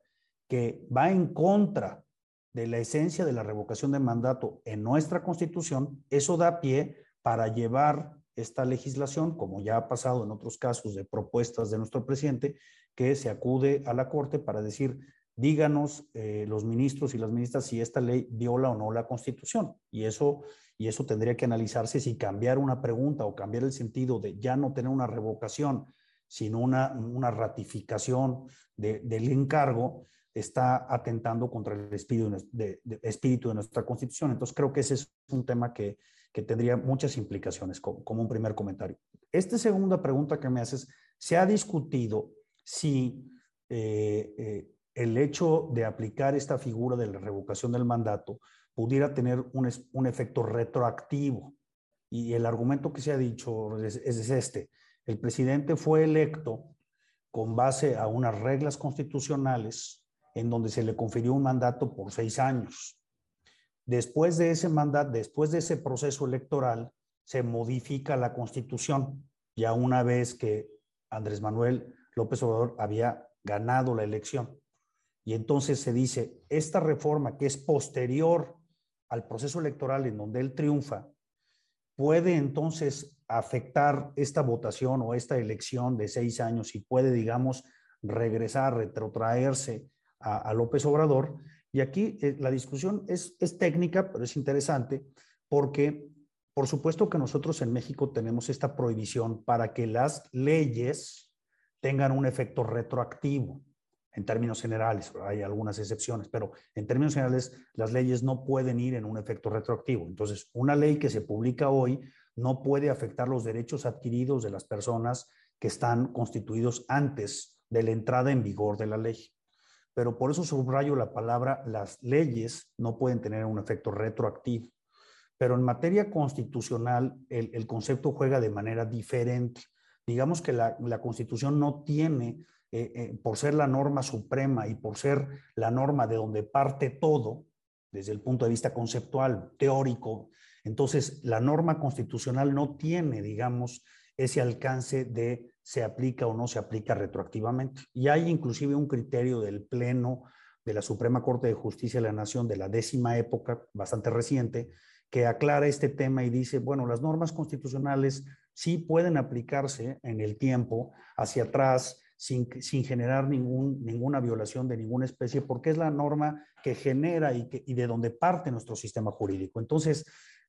que va en contra de la esencia de la revocación de mandato en nuestra Constitución, eso da pie para llevar esta legislación, como ya ha pasado en otros casos de propuestas de nuestro presidente, que se acude a la Corte para decir, díganos eh, los ministros y las ministras si esta ley viola o no la Constitución. Y eso, y eso tendría que analizarse si cambiar una pregunta o cambiar el sentido de ya no tener una revocación, sino una, una ratificación del encargo, está atentando contra el espíritu de, espíritu de nuestra Constitución. Entonces creo que ese es un tema que, que tendría muchas implicaciones como, un primer comentario. Esta segunda pregunta que me haces, se ha discutido si eh, eh, el hecho de aplicar esta figura de la revocación del mandato pudiera tener un, un efecto retroactivo. Y el argumento que se ha dicho es, es este. El presidente fue electo con base a unas reglas constitucionales en donde se le confirió un mandato por seis años. Después de ese mandato, después de ese proceso electoral, se modifica la constitución, ya una vez que Andrés Manuel López Obrador había ganado la elección. Y entonces se dice, esta reforma que es posterior al proceso electoral en donde él triunfa, puede entonces afectar esta votación o esta elección de seis años y puede, digamos, regresar, retrotraerse a, a López Obrador y aquí eh, la discusión es, es técnica, pero es interesante porque, por supuesto que nosotros en México tenemos esta prohibición para que las leyes tengan un efecto retroactivo en términos generales, hay algunas excepciones, pero en términos generales las leyes no pueden ir en un efecto retroactivo. Entonces, una ley que se publica hoy no puede afectar los derechos adquiridos de las personas que están constituidos antes de la entrada en vigor de la ley pero por eso subrayo la palabra, las leyes no pueden tener un efecto retroactivo. Pero en materia constitucional, el, concepto juega de manera diferente. Digamos que la, constitución no tiene, eh, eh, por ser la norma suprema y por ser la norma de donde parte todo, desde el punto de vista conceptual, teórico, entonces la norma constitucional no tiene, digamos, ese alcance de se aplica o no se aplica retroactivamente. Y hay inclusive un criterio del Pleno de la Suprema Corte de Justicia de la Nación de la décima época, bastante reciente, que aclara este tema y dice, bueno, las normas constitucionales sí pueden aplicarse en el tiempo hacia atrás sin, sin generar ningún, ninguna violación de ninguna especie, porque es la norma que genera y, que, y de donde parte nuestro sistema jurídico. Entonces,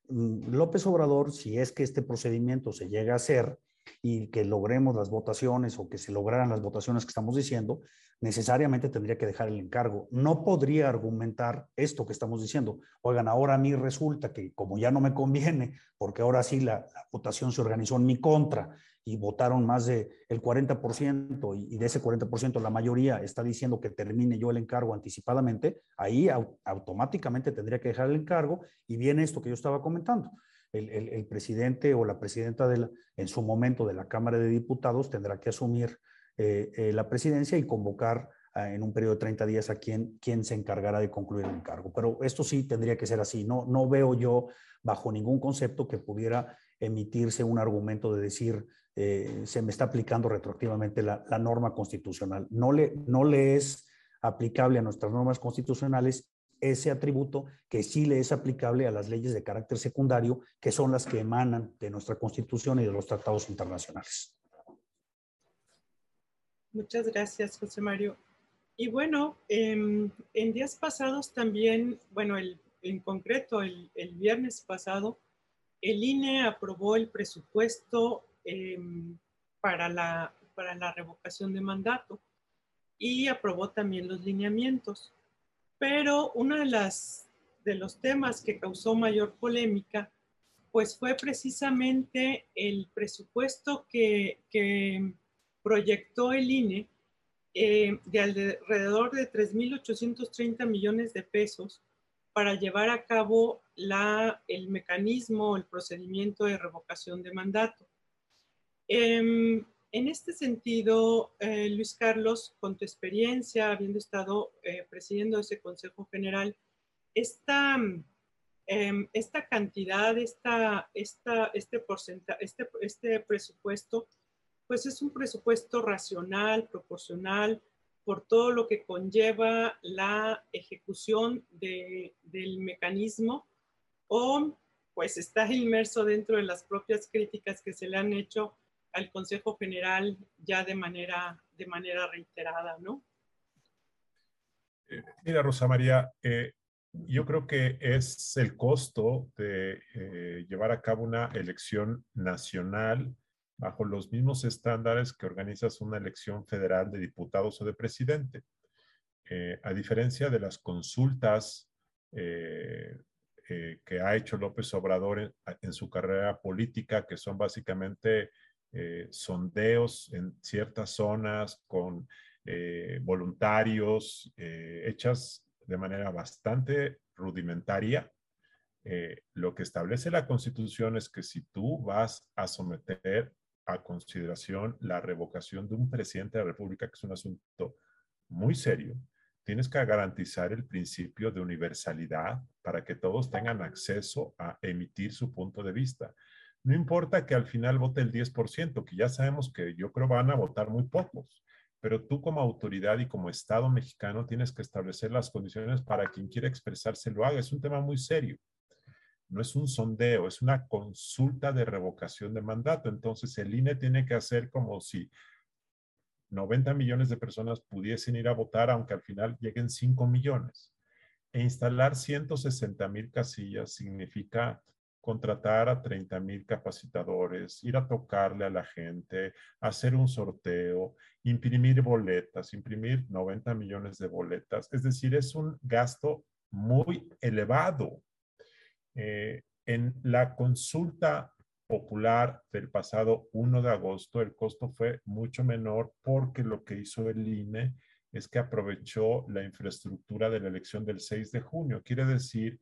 Mm, López Obrador, si es que este procedimiento se llega a hacer y que logremos las votaciones o que se lograran las votaciones que estamos diciendo, necesariamente tendría que dejar el encargo. No podría argumentar esto que estamos diciendo. Oigan, ahora a mí resulta que como ya no me conviene, porque ahora sí la, votación se organizó en mi contra y votaron más del el 40% y, y, de ese 40% la mayoría está diciendo que termine yo el encargo anticipadamente, ahí automáticamente tendría que dejar el encargo y viene esto que yo estaba comentando. El, presidente o la presidenta de en su momento de la Cámara de Diputados tendrá que asumir eh, eh, la presidencia y convocar en un periodo de 30 días a quien, quien se encargará de concluir el encargo. Pero esto sí tendría que ser así. No, no veo yo bajo ningún concepto que pudiera emitirse un argumento de decir eh, se me está aplicando retroactivamente la, la, norma constitucional. No le, no le es aplicable a nuestras normas constitucionales ese atributo que sí le es aplicable a las leyes de carácter secundario, que son las que emanan de nuestra constitución y de los tratados internacionales. Muchas gracias, José Mario. Y bueno, em, en días pasados también, bueno, el, en concreto el, el, viernes pasado, el INE aprobó el presupuesto em, para, la, para la revocación de mandato y aprobó también los lineamientos. Pero uno de, las, de los temas que causó mayor polémica, pues fue precisamente el presupuesto que, que proyectó el INE eh, de alrededor de 3.830 millones de pesos para llevar a cabo la, el mecanismo, el procedimiento de revocación de mandato. Em, en este sentido, eh, Luis Carlos, con tu experiencia, habiendo estado eh, presidiendo ese Consejo General, esta, em, esta cantidad, esta, esta, este, porcentaje, este, este presupuesto, pues es un presupuesto racional, proporcional, por todo lo que conlleva la ejecución de, del mecanismo o pues está inmerso dentro de las propias críticas que se le han hecho al Consejo General ya de manera, de manera reiterada, ¿no? Eh, mira, Rosa María, eh, yo creo que es el costo de eh, llevar a cabo una elección nacional bajo los mismos estándares que organizas una elección federal de diputados o de presidente. A diferencia de las consultas que ha hecho López Obrador en, su carrera política, que son básicamente sondeos en ciertas zonas con voluntarios, hechas de manera bastante rudimentaria, lo que establece la Constitución es que si tú vas a someter a consideración la revocación de un presidente de la República, que es un asunto muy serio, tienes que garantizar el principio de universalidad para que todos tengan acceso a emitir su punto de vista. No importa que al final vote el 10%, que ya sabemos que yo creo van a votar muy pocos, pero tú como autoridad y como Estado mexicano tienes que establecer las condiciones para quien quiera expresarse lo haga. Es un tema muy serio no es un sondeo, es una consulta de revocación de mandato. Entonces el INE tiene que hacer como si 90 millones de personas pudiesen ir a votar, aunque al final lleguen 5 millones. E instalar 160 mil casillas significa contratar a 30 mil capacitadores, ir a tocarle a la gente, hacer un sorteo, imprimir boletas, imprimir 90 millones de boletas. Es decir, es un gasto muy elevado eh, en la consulta popular del pasado 1 de agosto, el costo fue mucho menor porque lo que hizo el INE es que aprovechó la infraestructura de la elección del 6 de junio. Quiere decir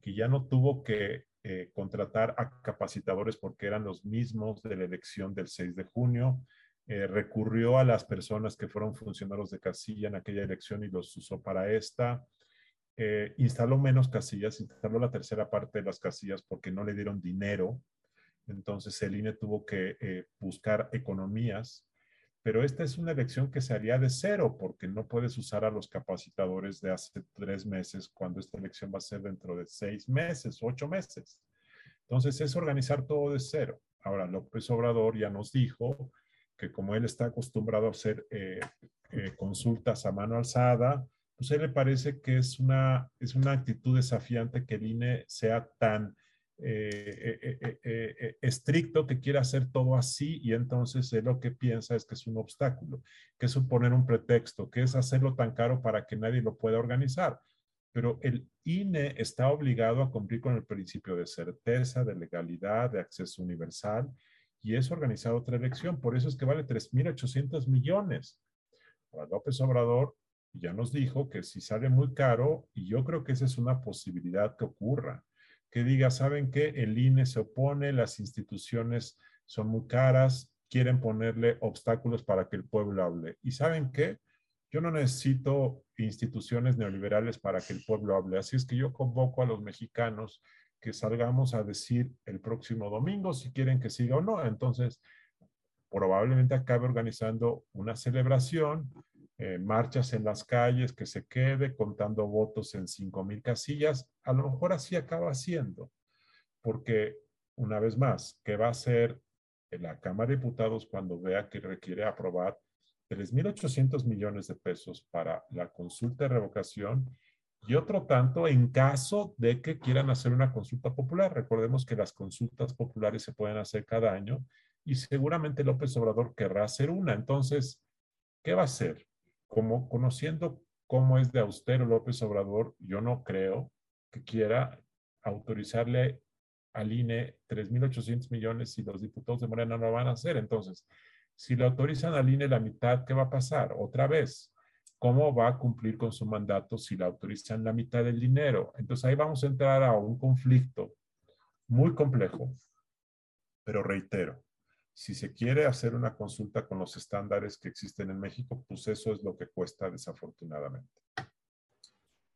que ya no tuvo que eh, contratar a capacitadores porque eran los mismos de la elección del 6 de junio. Eh, recurrió a las personas que fueron funcionarios de casilla en aquella elección y los usó para esta. Eh, instaló menos casillas, instaló la tercera parte de las casillas porque no le dieron dinero. Entonces el INE tuvo que buscar economías. Pero esta es una elección que se haría de cero porque no puedes usar a los capacitadores de hace tres meses cuando esta elección va a ser dentro de seis meses, ocho meses. Entonces es organizar todo de cero. Ahora, López Obrador ya nos dijo que como él está acostumbrado a hacer eh, consultas a mano alzada, pues a él le parece que es una, es una actitud desafiante que el INE sea tan, eh, eh, eh, estricto que quiere hacer todo así y entonces él lo que piensa es que es un obstáculo, que es suponer un pretexto, que es hacerlo tan caro para que nadie lo pueda organizar. Pero el INE está obligado a cumplir con el principio de certeza, de legalidad, de acceso universal y es organizado otra elección. Por eso es que vale 3.800 millones. Para López Obrador ya nos dijo que si sale muy caro, y yo creo que esa es una posibilidad que ocurra, que diga, ¿saben qué? El INE se opone, las instituciones son muy caras, quieren ponerle obstáculos para que el pueblo hable. ¿Y saben qué? Yo no necesito instituciones neoliberales para que el pueblo hable. Así es que yo convoco a los mexicanos que salgamos a decir el próximo domingo si quieren que siga o no. Entonces, probablemente acabe organizando una celebración eh, marchas en las calles, que se quede contando votos en 5 mil casillas, a lo mejor así acaba siendo, porque una vez más, ¿qué va a hacer la Cámara de Diputados cuando vea que requiere aprobar 3.800 millones de pesos para la consulta de revocación y otro tanto en caso de que quieran hacer una consulta popular. Recordemos que las consultas populares se pueden hacer cada año y seguramente López Obrador querrá hacer una. Entonces, ¿qué va a hacer? Como conociendo cómo es de austero López Obrador, yo no creo que quiera autorizarle al INE 3.800 millones si los diputados de Morena no lo van a hacer. Entonces, si le autorizan al INE la mitad, ¿qué va a pasar? Otra vez, ¿cómo va a cumplir con su mandato si le autorizan la mitad del dinero? Entonces ahí vamos a entrar a un conflicto muy complejo, pero reitero, si se quiere hacer una consulta con los estándares que existen en México, pues eso es lo que cuesta desafortunadamente.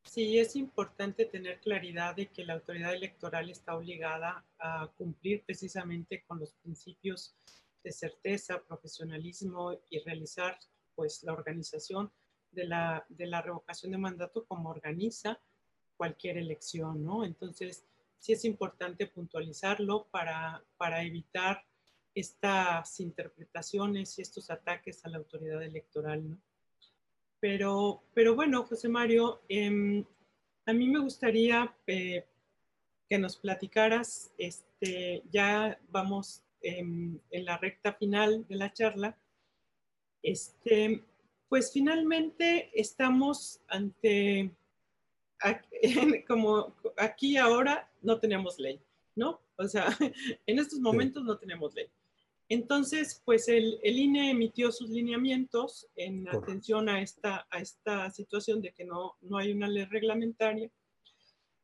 Sí, es importante tener claridad de que la autoridad electoral está obligada a cumplir precisamente con los principios de certeza, profesionalismo y realizar pues la organización de la, de la revocación de mandato como organiza cualquier elección, ¿no? Entonces, sí es importante puntualizarlo para, para evitar estas interpretaciones y estos ataques a la autoridad electoral, ¿no? Pero, pero bueno, José Mario, em, a mí me gustaría eh, que nos platicaras, este, ya vamos en la recta final de la charla, este, pues finalmente estamos ante, como aquí ahora no tenemos ley, ¿no? O sea, en estos momentos no tenemos ley. Entonces, pues el, INE emitió sus lineamientos en atención a esta, a esta situación de que no, no hay una ley reglamentaria.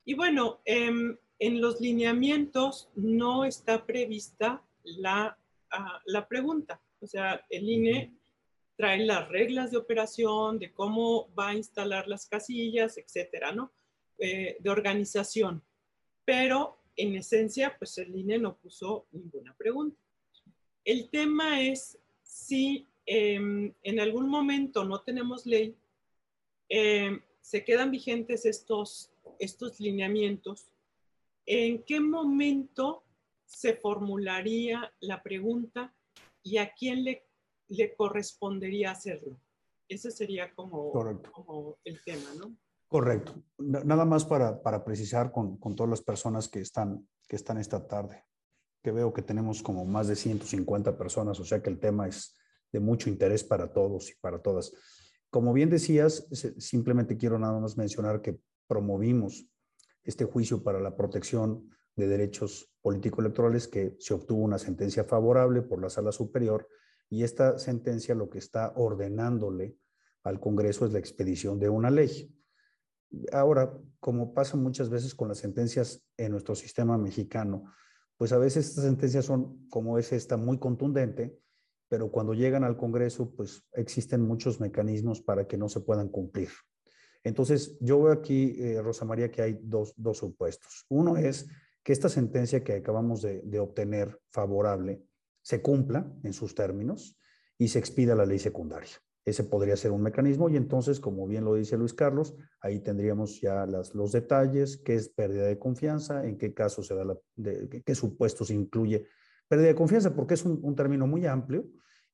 Y bueno, em, en los lineamientos no está prevista la, ah, la pregunta. O sea, el INE trae las reglas de operación, de cómo va a instalar las casillas, etcétera, ¿no? Eh, de organización. Pero en esencia, pues el INE no puso ninguna pregunta. El tema es si em, en algún momento no tenemos ley, em, se quedan vigentes estos, estos lineamientos, ¿en qué momento se formularía la pregunta y a quién le, le correspondería hacerlo? Ese sería como, como el tema, ¿no? Correcto. Nada más para, para precisar con, con, todas las personas que están, que están esta tarde que veo que tenemos como más de 150 personas, o sea que el tema es de mucho interés para todos y para todas. Como bien decías, simplemente quiero nada más mencionar que promovimos este juicio para la protección de derechos político-electorales que se obtuvo una sentencia favorable por la sala superior y esta sentencia lo que está ordenándole al Congreso es la expedición de una ley. Ahora, como pasa muchas veces con las sentencias en nuestro sistema mexicano, pues a veces estas sentencias son, como es esta, muy contundente, pero cuando llegan al Congreso, pues existen muchos mecanismos para que no se puedan cumplir. Entonces, yo veo aquí, eh, Rosa María, que hay dos, dos, supuestos. Uno es que esta sentencia que acabamos de, de obtener favorable se cumpla en sus términos y se expida la ley secundaria. Ese podría ser un mecanismo y entonces, como bien lo dice Luis Carlos, ahí tendríamos ya las, los detalles, qué es pérdida de confianza, en qué caso se da la, de, qué supuestos incluye pérdida de confianza, porque es un, término muy amplio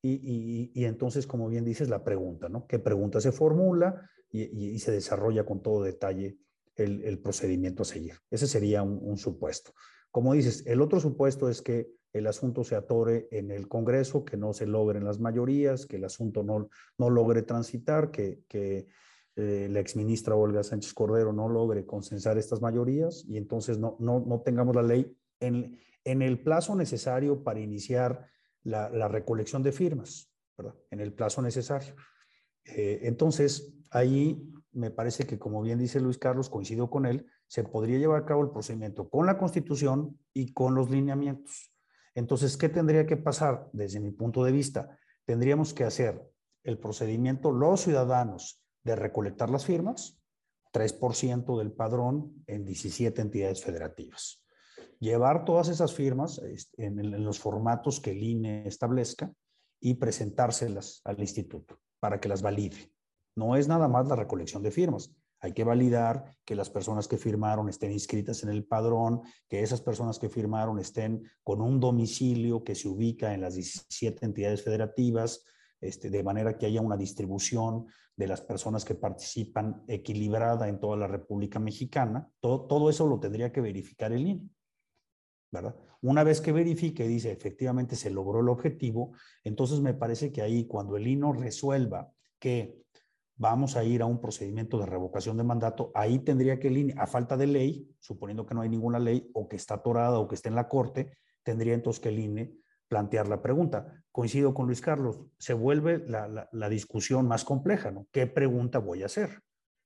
y, y, entonces, como bien dices, la pregunta, ¿no? ¿Qué pregunta se formula y, y se desarrolla con todo detalle el, el, procedimiento a seguir? Ese sería un supuesto. Como dices, el otro supuesto es que el asunto se atore en el Congreso, que no se logren las mayorías, que el asunto no, no logre transitar, que, que eh, la exministra Olga Sánchez Cordero no logre consensar estas mayorías y entonces no, no, no tengamos la ley en, en el plazo necesario para iniciar la, la recolección de firmas, ¿verdad? En el plazo necesario. Eh, entonces, ahí me parece que, como bien dice Luis Carlos, coincido con él, se podría llevar a cabo el procedimiento con la Constitución y con los lineamientos. Entonces, ¿qué tendría que pasar desde mi punto de vista? Tendríamos que hacer el procedimiento los ciudadanos de recolectar las firmas, 3% del padrón en 17 entidades federativas. Llevar todas esas firmas en los formatos que el INE establezca y presentárselas al instituto para que las valide. No es nada más la recolección de firmas. Hay que validar que las personas que firmaron estén inscritas en el padrón, que esas personas que firmaron estén con un domicilio que se ubica en las 17 entidades federativas, este, de manera que haya una distribución de las personas que participan equilibrada en toda la República Mexicana. Todo, eso lo tendría que verificar el INE. ¿verdad? Una vez que verifique y dice efectivamente se logró el objetivo, entonces me parece que ahí cuando el INE resuelva que vamos a ir a un procedimiento de revocación de mandato, ahí tendría que INE, a falta de ley, suponiendo que no hay ninguna ley o que está atorada o que esté en la corte, tendría entonces que el INE plantear la pregunta. Coincido con Luis Carlos, se vuelve la, la, discusión más compleja, ¿no? ¿Qué pregunta voy a hacer?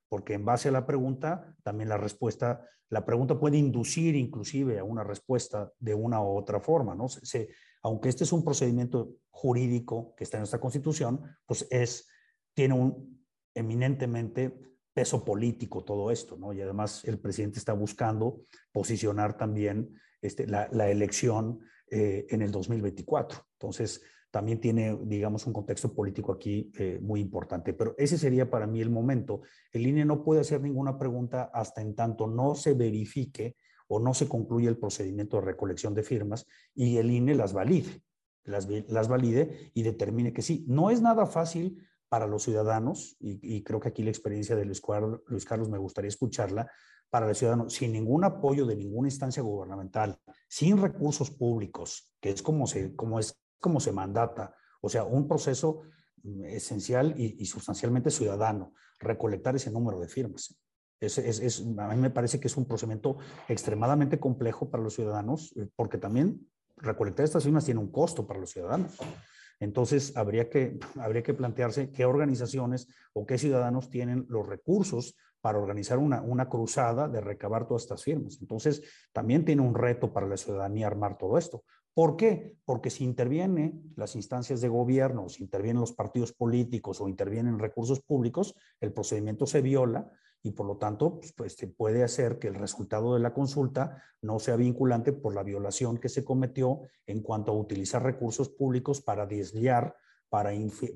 Porque en base a la pregunta, también la respuesta, la pregunta puede inducir inclusive a una respuesta de una u otra forma, ¿no? Se, aunque este es un procedimiento jurídico que está en nuestra constitución, pues es, tiene un, eminentemente peso político todo esto, ¿no? Y además el presidente está buscando posicionar también este, la, elección eh, en el 2024. Entonces, también tiene, digamos, un contexto político aquí eh, muy importante. Pero ese sería para mí el momento. El INE no puede hacer ninguna pregunta hasta en tanto no se verifique o no se concluya el procedimiento de recolección de firmas y el INE las valide, las valide y determine que sí. No es nada fácil para los ciudadanos, y, y, creo que aquí la experiencia de Luis Luis Carlos me gustaría escucharla, para los ciudadanos, sin ningún apoyo de ninguna instancia gubernamental, sin recursos públicos, que es como se, como es, como se mandata, o sea, un proceso esencial y, y sustancialmente ciudadano, recolectar ese número de firmas. Es, es, es, a mí me parece que es un procedimiento extremadamente complejo para los ciudadanos, eh, porque también recolectar estas firmas tiene un costo para los ciudadanos. Entonces, habría que, habría que plantearse qué organizaciones o qué ciudadanos tienen los recursos para organizar una, una cruzada de recabar todas estas firmas. Entonces, también tiene un reto para la ciudadanía armar todo esto. ¿Por qué? Porque si intervienen las instancias de gobierno, si intervienen los partidos políticos o intervienen recursos públicos, el procedimiento se viola y por lo tanto pues, pues, puede hacer que el resultado de la consulta no sea vinculante por la violación que se cometió en cuanto a utilizar recursos públicos para desviar, para,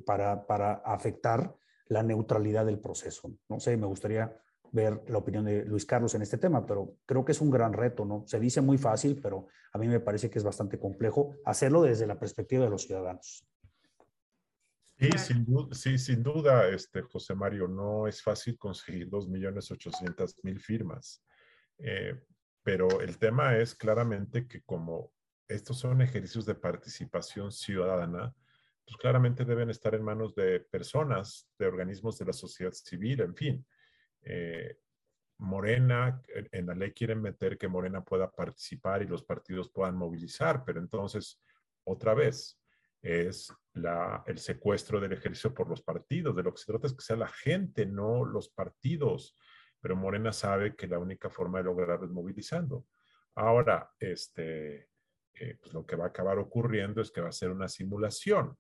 para, para afectar la neutralidad del proceso. No sé, me gustaría ver la opinión de Luis Carlos en este tema, pero creo que es un gran reto, ¿no? Se dice muy fácil, pero a mí me parece que es bastante complejo hacerlo desde la perspectiva de los ciudadanos. Sí, sin duda, sí, sin duda este, José Mario, no es fácil conseguir 2.800.000 firmas. Eh, pero el tema es claramente que como estos son ejercicios de participación ciudadana, pues claramente deben estar en manos de personas, de organismos de la sociedad civil, en fin. Eh, Morena, en la ley quieren meter que Morena pueda participar y los partidos puedan movilizar, pero entonces, otra vez, es el secuestro del ejercicio por los partidos. De lo que se trata es que sea la gente, no los partidos. Pero Morena sabe que la única forma de lograrlo es movilizando. Ahora, este, eh, pues lo que va a acabar ocurriendo es que va a ser una simulación,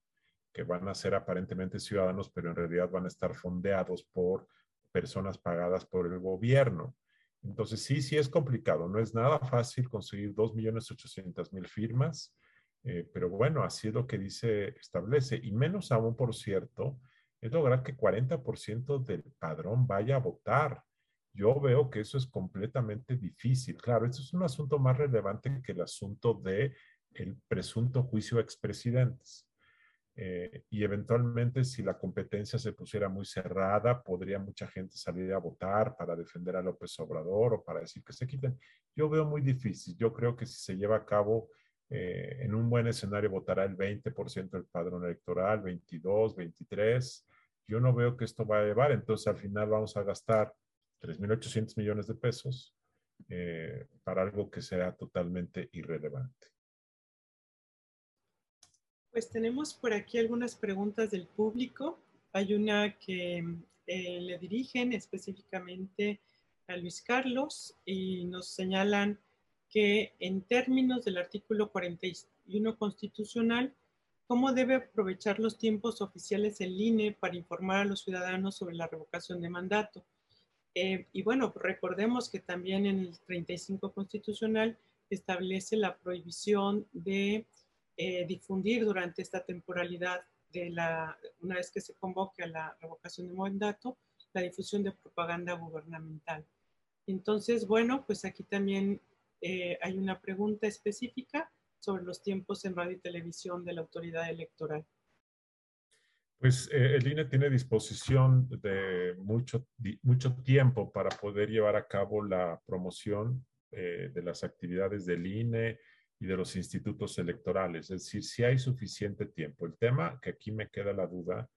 que van a ser aparentemente ciudadanos, pero en realidad van a estar fondeados por personas pagadas por el gobierno. Entonces, sí, sí es complicado. No es nada fácil conseguir 2.800.000 firmas. Eh, pero bueno, así es lo que dice, establece. Y menos aún, por cierto, es lograr que 40% del padrón vaya a votar. Yo veo que eso es completamente difícil. Claro, esto es un asunto más relevante que el asunto de el presunto juicio a expresidentes. Eh, y eventualmente, si la competencia se pusiera muy cerrada, podría mucha gente salir a votar para defender a López Obrador o para decir que se quiten. Yo veo muy difícil. Yo creo que si se lleva a cabo eh, en un buen escenario votará el 20% del padrón electoral, 22, 23. Yo no veo que esto va a llevar, entonces al final vamos a gastar 3.800 millones de pesos eh, para algo que sea totalmente irrelevante. Pues tenemos por aquí algunas preguntas del público. Hay una que eh, le dirigen específicamente a Luis Carlos y nos señalan que en términos del artículo 41 constitucional, ¿cómo debe aprovechar los tiempos oficiales el INE para informar a los ciudadanos sobre la revocación de mandato? Eh, y bueno, recordemos que también en el 35 constitucional establece la prohibición de eh, difundir durante esta temporalidad de la, una vez que se convoque a la revocación de mandato, la difusión de propaganda gubernamental. Entonces, bueno, pues aquí también eh, hay una pregunta específica sobre los tiempos en radio y televisión de la autoridad electoral. Pues eh, el INE tiene disposición de mucho, mucho tiempo para poder llevar a cabo la promoción eh, de las actividades del INE y de los institutos electorales. Es decir, si hay suficiente tiempo. El tema que aquí me queda la duda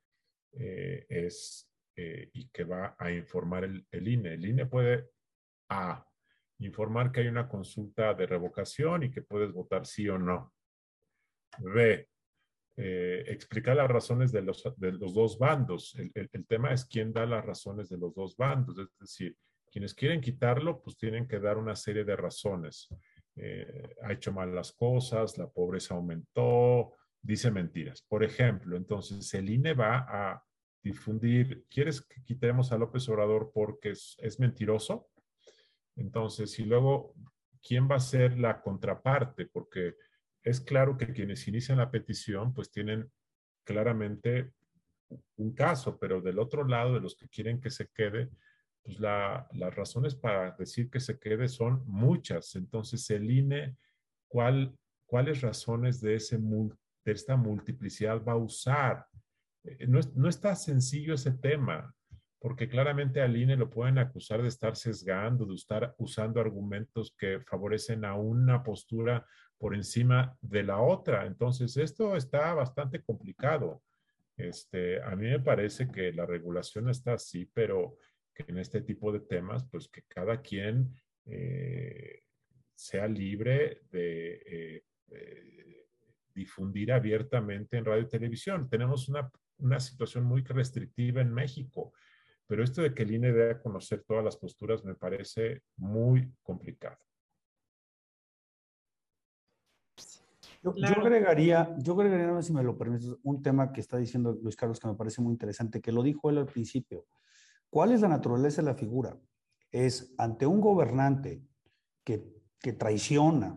eh, es, y que va a informar el, el, INE. El INE puede, A, informar que hay una consulta de revocación y que puedes votar sí o no. B, eh, explicar las razones de los, de los dos bandos. El, el, tema es quién da las razones de los dos bandos. Es decir, quienes quieren quitarlo, pues tienen que dar una serie de razones. Eh, ha hecho mal las cosas, la pobreza aumentó, dice mentiras. Por ejemplo, entonces el INE va a difundir, ¿quieres que quitemos a López Obrador porque es, es mentiroso? Entonces, y luego, ¿quién va a ser la contraparte? Porque es claro que quienes inician la petición pues tienen claramente un caso, pero del otro lado, de los que quieren que se quede, pues las razones para decir que se quede son muchas. Entonces, el INE, ¿cuál, ¿cuáles razones de, ese, de esta multiplicidad va a usar? Eh, no, no está sencillo ese tema porque claramente al INE lo pueden acusar de estar sesgando, de estar usando argumentos que favorecen a una postura por encima de la otra. Entonces, esto está bastante complicado. Este, a mí me parece que la regulación está así, pero que en este tipo de temas, pues que cada quien eh, sea libre de eh, eh, difundir abiertamente en radio y televisión. Tenemos una, una situación muy restrictiva en México. Pero esto de que el INE debe conocer todas las posturas me parece muy complicado. Yo, agregaría, yo agregaría, si me lo permites, un tema que está diciendo Luis Carlos que me parece muy interesante, que lo dijo él al principio. ¿Cuál es la naturaleza de la figura? Es ante un gobernante que, que traiciona,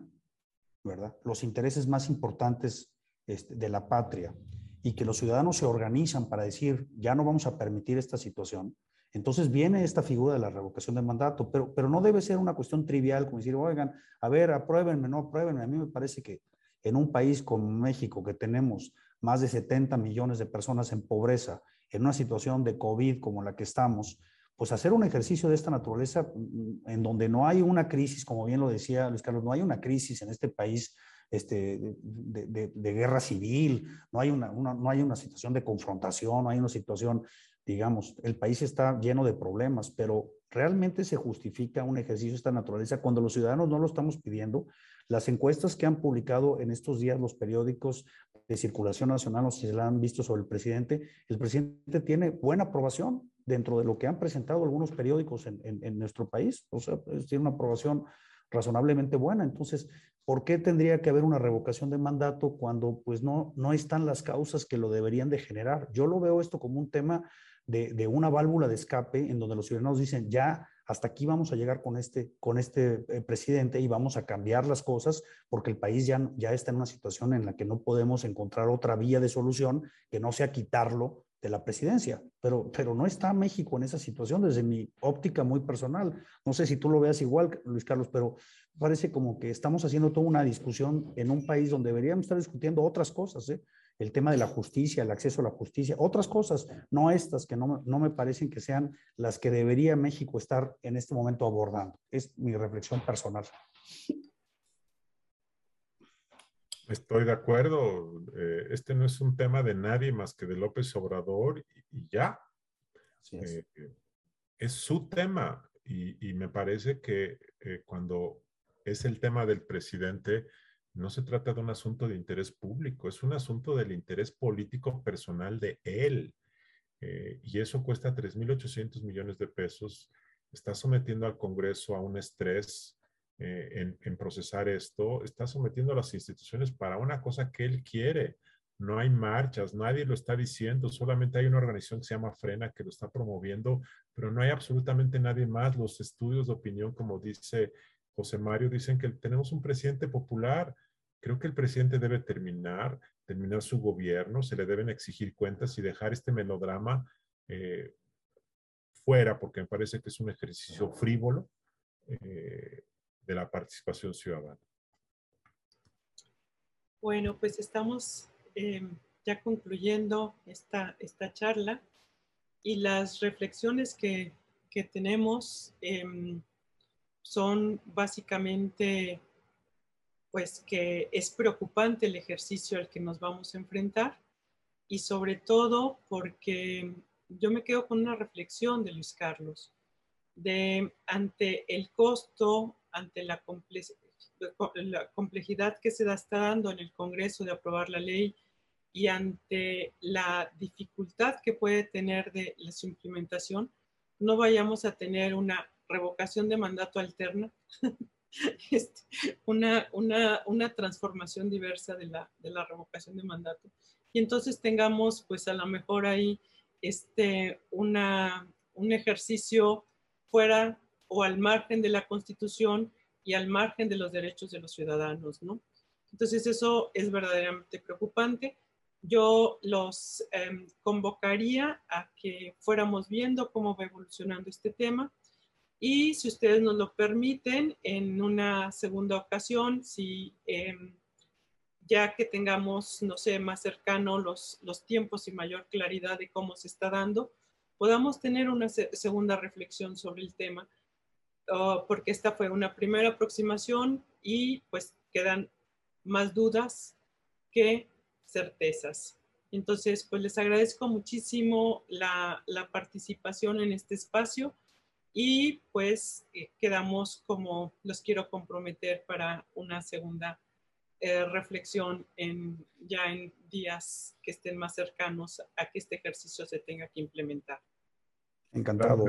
¿verdad? Los intereses más importantes este, de la patria, y que los ciudadanos se organizan para decir, ya no vamos a permitir esta situación, entonces viene esta figura de la revocación de mandato, pero, pero no debe ser una cuestión trivial, como decir, oigan, a ver, apruébenme, no apruébenme. A mí me parece que en un país como México, que tenemos más de 70 millones de personas en pobreza, en una situación de COVID como la que estamos, pues hacer un ejercicio de esta naturaleza mm, en donde no hay una crisis, como bien lo decía Luis Carlos, no hay una crisis en este país este, de, guerra civil, no hay una, no hay una situación de confrontación, no hay una situación, digamos, el país está lleno de problemas, pero realmente se justifica un ejercicio de esta naturaleza cuando los ciudadanos no lo estamos pidiendo. Las encuestas que han publicado en estos días los periódicos de circulación nacional, no sé si se la han visto sobre el presidente, el presidente tiene buena aprobación dentro de lo que han presentado algunos periódicos en, en, nuestro país, o sea, tiene una aprobación razonablemente buena. Entonces, ¿por qué tendría que haber una revocación de mandato cuando pues no, no están las causas que lo deberían de generar? Yo lo veo esto como un tema de, de una válvula de escape en donde los ciudadanos dicen, ya hasta aquí vamos a llegar con este, con este eh, presidente y vamos a cambiar las cosas porque el país ya, ya está en una situación en la que no podemos encontrar otra vía de solución que no sea quitarlo de la presidencia, pero, pero no está México en esa situación desde mi óptica muy personal. No sé si tú lo veas igual, Luis Carlos, pero parece como que estamos haciendo toda una discusión en un país donde deberíamos estar discutiendo otras cosas, ¿eh? el tema de la justicia, el acceso a la justicia, otras cosas, no estas que no, no me parecen que sean las que debería México estar en este momento abordando. Es mi reflexión personal. Estoy de acuerdo. Eh, este no es un tema de nadie más que de López Obrador y, ya. es. Eh, es. su tema y, me parece que eh, cuando es el tema del presidente, no se trata de un asunto de interés público, es un asunto del interés político personal de él. y eso cuesta 3.800 millones de pesos. Está sometiendo al Congreso a un estrés eh, en, procesar esto, está sometiendo a las instituciones para una cosa que él quiere. No hay marchas, nadie lo está diciendo, solamente hay una organización que se llama Frena que lo está promoviendo, pero no hay absolutamente nadie más. Los estudios de opinión, como dice José Mario, dicen que tenemos un presidente popular. Creo que el presidente debe terminar, terminar su gobierno, se le deben exigir cuentas y dejar este melodrama eh, fuera, porque me parece que es un ejercicio frívolo. Eh, de la participación ciudadana. Bueno, pues estamos em, ya concluyendo esta, esta charla y las reflexiones que, que tenemos em, son básicamente pues que es preocupante el ejercicio al que nos vamos a enfrentar y sobre todo porque yo me quedo con una reflexión de Luis Carlos, de ante el costo ante la, complejidad que se está dando en el Congreso de aprobar la ley y ante la dificultad que puede tener de su implementación, no vayamos a tener una revocación de mandato alterna, este, una, una, una, transformación diversa de la, de la, revocación de mandato. Y entonces tengamos, pues a lo mejor ahí, este, una, un ejercicio fuera o al margen de la Constitución y al margen de los derechos de los ciudadanos, ¿no? Entonces eso es verdaderamente preocupante. Yo los em, convocaría a que fuéramos viendo cómo va evolucionando este tema y si ustedes nos lo permiten, en una segunda ocasión, si em, ya que tengamos, no sé, más cercano los, los tiempos y mayor claridad de cómo se está dando, podamos tener una segunda reflexión sobre el tema Oh, porque esta fue una primera aproximación y pues quedan más dudas que certezas. Entonces, pues les agradezco muchísimo la, participación en este espacio y pues eh, quedamos como los quiero comprometer para una segunda eh, reflexión en, ya en días que estén más cercanos a que este ejercicio se tenga que implementar. Encantado.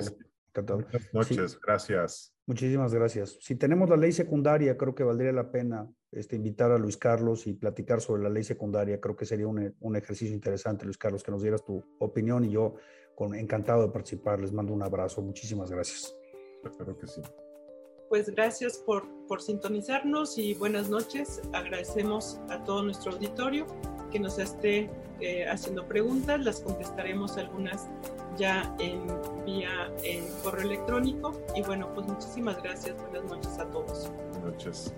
Buenas noches, gracias. Muchísimas gracias. Si tenemos la ley secundaria, creo que valdría la pena este, invitar a Luis Carlos y platicar sobre la ley secundaria. Creo que sería un, un ejercicio interesante, Luis Carlos, que nos dieras tu opinión y yo con encantado de participar. Les mando un abrazo. Muchísimas gracias. Espero que sí. Pues gracias por, por sintonizarnos y buenas noches. Agradecemos a todo nuestro auditorio que nos esté eh, haciendo preguntas. Las contestaremos algunas ya en vía en correo electrónico. Y bueno, pues muchísimas gracias. Buenas noches a todos. Buenas noches.